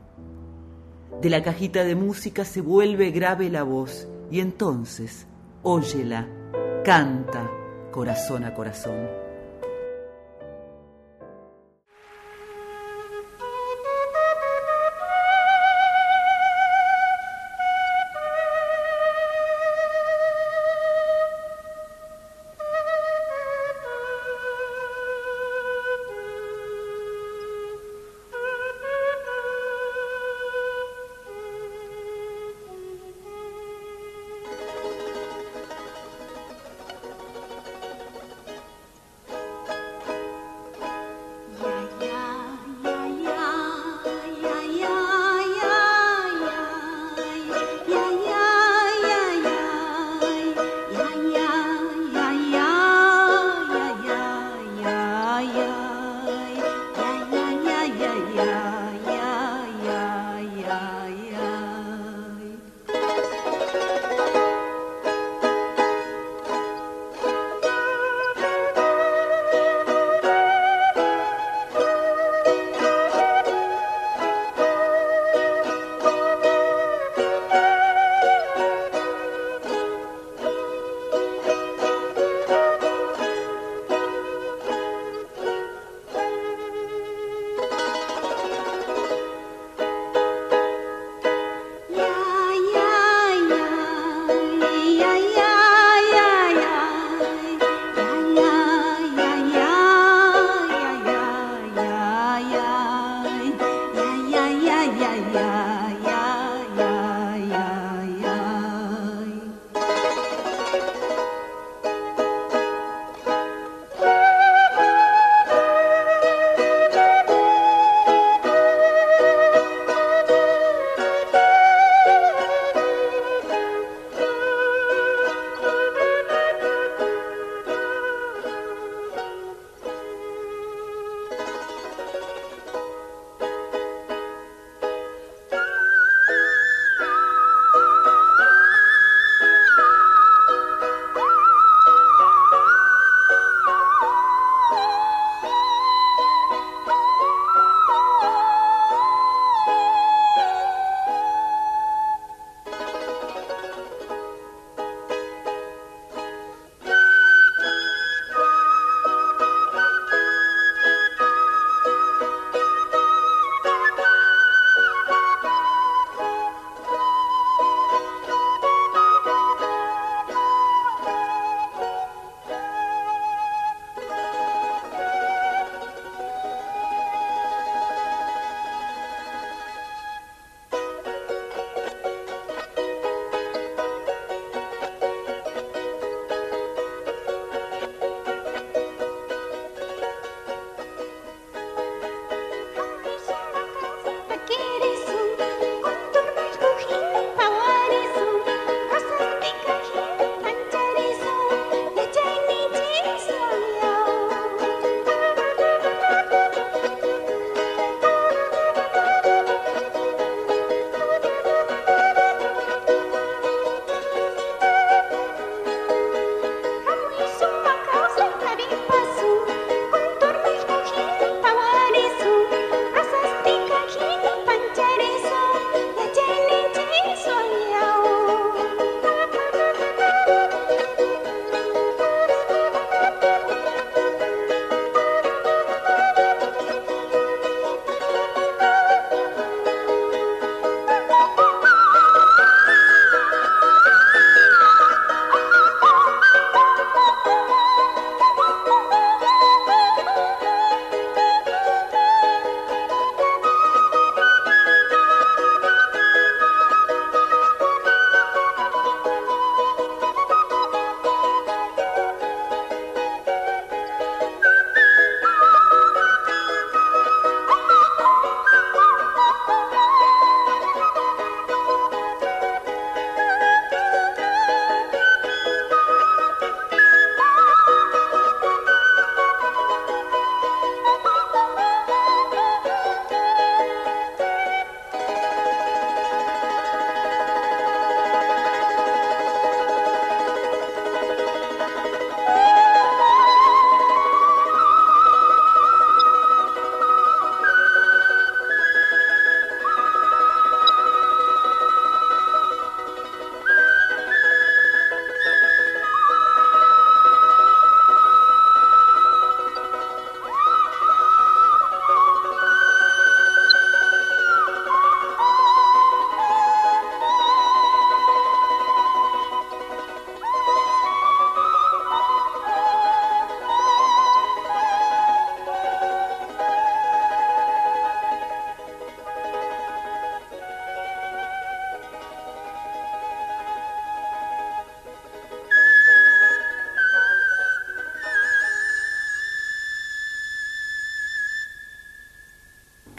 De la cajita de música se vuelve grave la voz y entonces, óyela, canta corazón a corazón.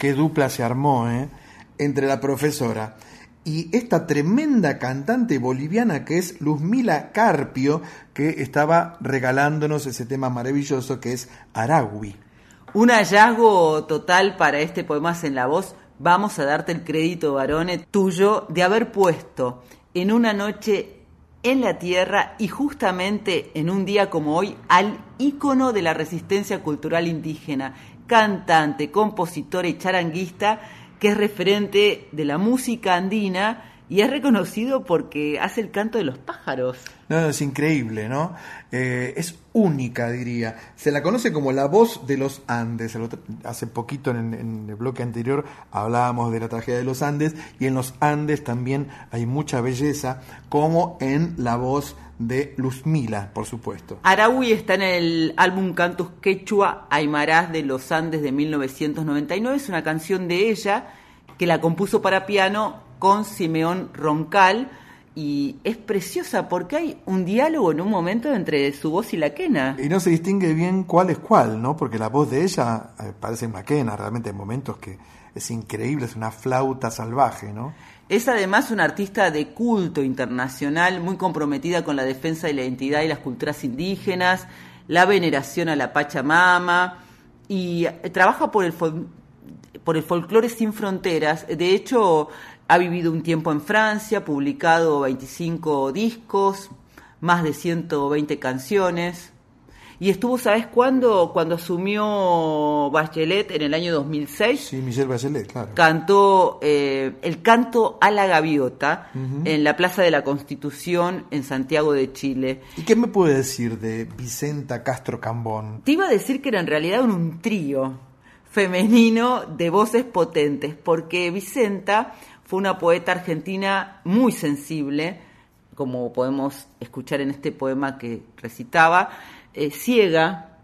Qué dupla se armó, ¿eh? Entre la profesora y esta tremenda cantante boliviana que es Luzmila Carpio, que estaba regalándonos ese tema maravilloso que es Aragui. Un hallazgo total para este Poemas en la Voz. Vamos a darte el crédito, varone, tuyo, de haber puesto en una noche en la tierra y justamente en un día como hoy al ícono de la resistencia cultural indígena, cantante, compositor y charanguista, que es referente de la música andina y es reconocido porque hace el canto de los pájaros. No, es increíble, ¿no? Eh, es única, diría. Se la conoce como la voz de los Andes. Otro- hace poquito en, en el bloque anterior hablábamos de la tragedia de los Andes y en los Andes también hay mucha belleza, como en la voz de Luzmila, por supuesto. Araui está en el álbum Cantus Quechua Aymarás de los Andes de 1999. Es una canción de ella que la compuso para piano con Simeón Roncal y es preciosa porque hay un diálogo en un momento entre su voz y la quena. Y no se distingue bien cuál es cuál, ¿no? Porque la voz de ella eh, parece una quena, realmente en momentos que es increíble, es una flauta salvaje, ¿no? Es además una artista de culto internacional, muy comprometida con la defensa de la identidad y las culturas indígenas, la veneración a la Pachamama y eh, trabaja por el, por el folclore sin fronteras. De hecho, ha vivido un tiempo en Francia, publicado 25 discos, más de 120 canciones. Y estuvo, ¿sabes cuándo? Cuando asumió Bachelet en el año 2006 Sí, Michelle Bachelet, claro. cantó eh, el canto a la gaviota en la Plaza de la Constitución en Santiago de Chile. ¿Y qué me puede decir de Vicenta Castro Cambón? Te iba a decir que era en realidad un, un trío femenino de voces potentes, porque Vicenta fue una poeta argentina muy sensible, como podemos escuchar en este poema que recitaba, eh, ciega,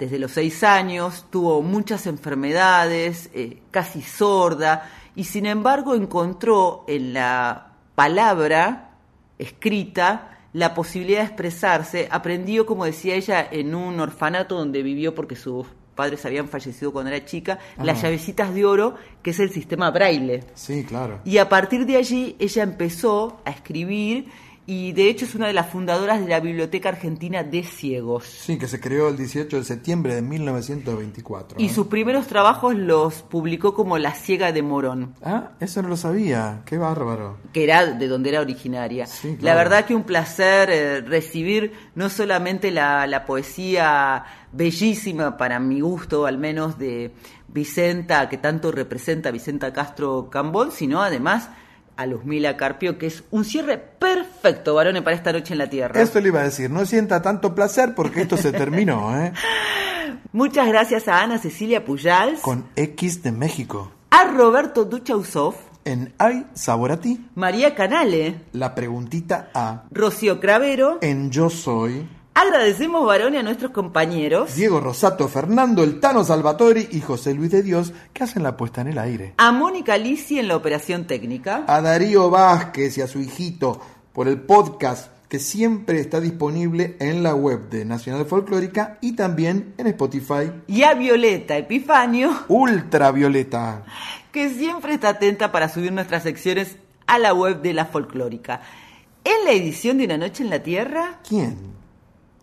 desde los seis años, tuvo muchas enfermedades, eh, casi sorda, y sin embargo encontró en la palabra escrita la posibilidad de expresarse. Aprendió, como decía ella, en un orfanato donde vivió porque sus padres habían fallecido cuando era chica, las llavecitas de oro, que es el sistema braille. Sí, claro. Y a partir de allí ella empezó a escribir y de hecho es una de las fundadoras de la Biblioteca Argentina de Ciegos. Sí, que se creó el 18 de septiembre de 1924. Y sus primeros trabajos los publicó como La Ciega de Morón, Ah, eso no lo sabía. Qué bárbaro. que era de donde era originaria. La claro. verdad que un placer eh, recibir no solamente la, la poesía bellísima, para mi gusto al menos, de Vicenta, que tanto representa Vicenta Castro Cambón, sino además a Luzmila Carpio, que es un cierre perfecto, varones, para esta noche en la Tierra. Esto le iba a decir, no sienta tanto placer porque esto se terminó, (laughs) ¿eh? Muchas gracias a Ana Cecilia Pujals, Con X de México. a Roberto Duchausov, En Ay, Sabor a ti. María Canale, La preguntita A. Rocío Cravero. En Yo Soy. Agradecemos, varones, a nuestros compañeros, Diego Rosato, Fernando El Tano Salvatori y José Luis de Dios que hacen la puesta en el aire. a Mónica Lisi en la operación técnica, A Darío Vázquez y a su hijito por el podcast que siempre está disponible en la web de Nacional Folclórica y también en Spotify. y a Violeta Epifanio, Ultravioleta. que siempre está atenta para subir nuestras secciones a la web de la folclórica. En la edición de Una Noche en la Tierra, ¿Quién?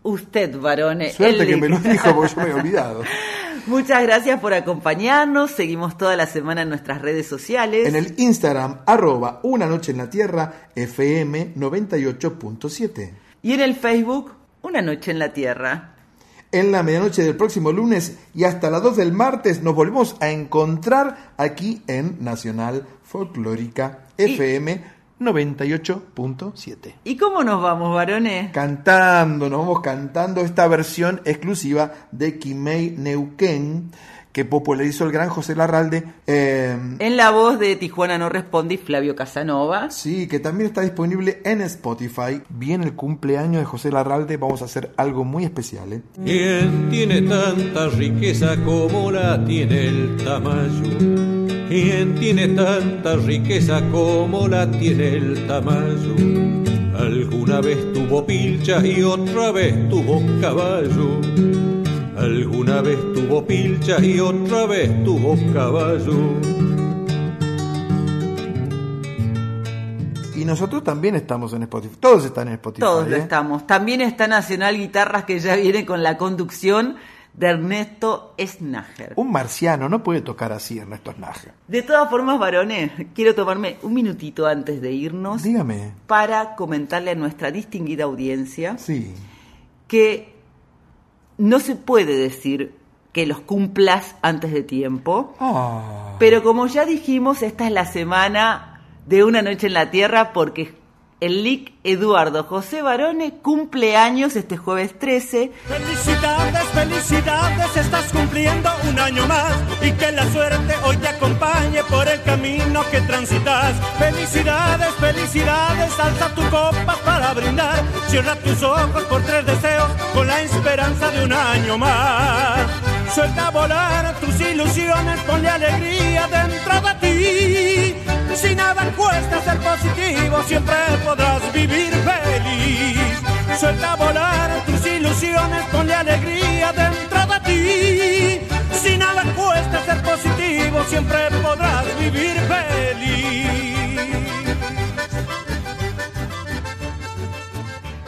Usted, varones. Suerte el que me lo dijo porque yo me he olvidado. (laughs) Muchas gracias por acompañarnos. Seguimos toda la semana en nuestras redes sociales. En el Instagram, arroba Una Noche en la Tierra, FM 98.7. Y en el Facebook, Una Noche en la Tierra. En la medianoche del próximo lunes y hasta las 2 del martes nos volvemos a encontrar aquí en Nacional Folclórica FM 98.7. ¿Y cómo nos vamos, varones? Cantando, nos vamos cantando esta versión exclusiva de Kimei Neuquén que popularizó el gran José Larralde. eh, En la voz de Tijuana no responde y Flavio Casanova. Sí, que también está disponible en Spotify. Viene el cumpleaños de José Larralde, vamos a hacer algo muy especial. ¿eh? ¿Quién tiene tanta riqueza como la tiene el Tamayo? ¿Quién tiene tanta riqueza como la tiene el Tamayo? Alguna vez tuvo pilcha y otra vez tuvo caballo. Alguna vez tuvo pilcha y otra vez tuvo caballo. Y nosotros también estamos en Spotify. Todos están en Spotify. Todos lo ¿eh? estamos. También está Nacional Guitarras que ya viene con la conducción de Ernesto Snager. Un marciano no puede tocar así, Ernesto Snager. De todas formas, varones, quiero tomarme un minutito antes de irnos Dígame. para comentarle a nuestra distinguida audiencia Sí. que no se puede decir que los cumplas antes de tiempo, Ah. pero como ya dijimos, esta es la semana de Una Noche en la Tierra porque el LIC Eduardo José Barone cumple años este jueves 13 Felicidades, felicidades, estás cumpliendo un año más y que la suerte hoy te acompañe por el camino que transitas. Felicidades, felicidades, alza tu copa para brindar. Cierra tus ojos por tres deseos con la esperanza de un año más. Suelta a volar tus ilusiones, ponle alegría dentro de ti. Si nada cuesta ser positivo, siempre podrás vivir feliz. Suelta a volar tus ilusiones, ponle alegría dentro de ti. Si nada cuesta ser positivo, siempre podrás vivir feliz.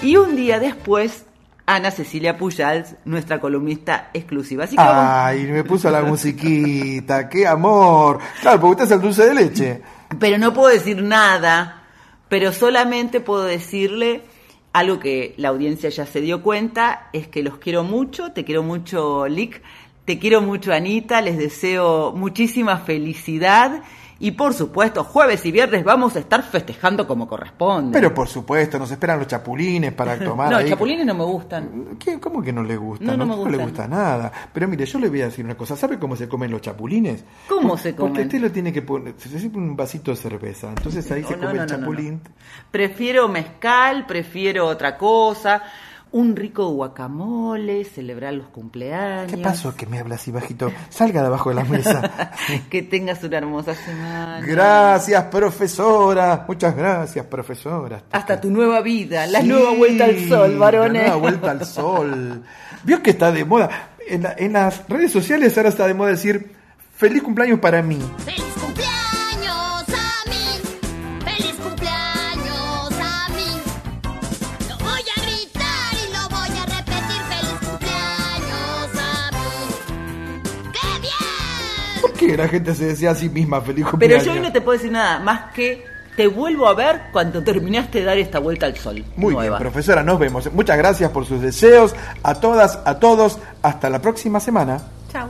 y un día después Ana Cecilia Pujals, nuestra columnista exclusiva. Así que vamos- Ay, me puso la musiquita, qué amor. Claro, porque usted es el dulce de leche. Pero no puedo decir nada, pero solamente puedo decirle algo que la audiencia ya se dio cuenta, es que los quiero mucho, te quiero mucho Lick, te quiero mucho Anita, les deseo muchísima felicidad y por supuesto jueves y viernes vamos a estar festejando como corresponde. Pero por supuesto, nos esperan los chapulines para (laughs) tomar no, ahí. chapulines no me gustan. ¿Qué? ¿Cómo que no le gusta? No, no me no le gustan. gusta nada. Pero mire, yo le voy a decir una cosa. ¿Sabe cómo se comen los chapulines? ¿Cómo se Porque comen? usted lo tiene que poner, se sirve un vasito de cerveza. Entonces ahí se come el chapulín. Prefiero mezcal, prefiero otra cosa, un rico guacamole, celebrar los cumpleaños. ¿Qué pasó que me habla así bajito? Salga de abajo de la mesa. (laughs) que tengas una hermosa semana. gracias, profesora. Muchas gracias, profesora. Hasta tu nueva vida, la Sí, nueva vuelta al sol, varones. La nueva vuelta al sol. Vio que está de moda. En, la- en las redes sociales ahora está de moda decir feliz cumpleaños para mí. ¡Feliz cumpleaños bien! ¿Por qué la gente se decía a sí misma feliz Pero cumpleaños? yo hoy no te puedo decir nada más que te vuelvo a ver cuando terminaste de dar esta vuelta al sol. Muy nueva. bien, profesora, nos vemos. Muchas gracias por sus deseos. A todas, a todos. Hasta la próxima semana. Chao.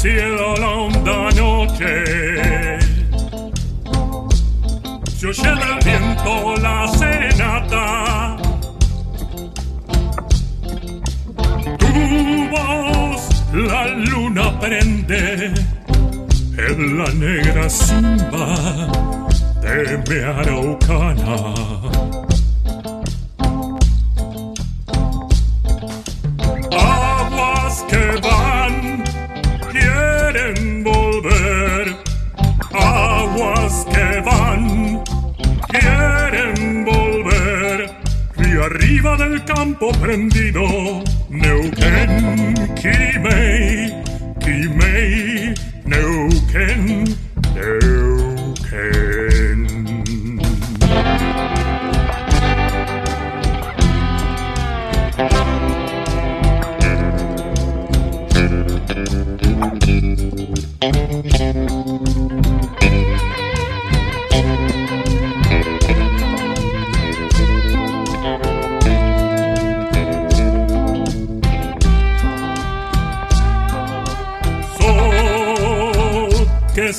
Cielo la honda noche. Se oye del viento la serenata. Tu voz la luna prende En la negra simba de mi araucana Del campo prendido. Neuquén, Quimei, Quimei, Neuquén.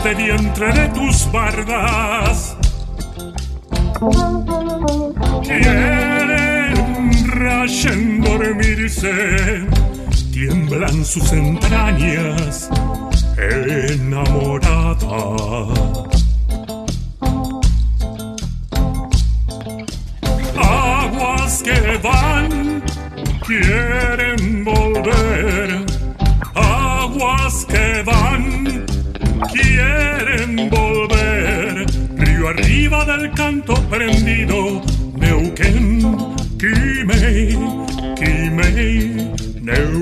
Agreste vientre de tus bardas. Quieren rayen dormirse, tiemblan sus entrañas enamorada. Aguas que van, quieren volver. Volver. Río arriba del canto prendido, Neuquén, Quimei, Quimei, Neuquén.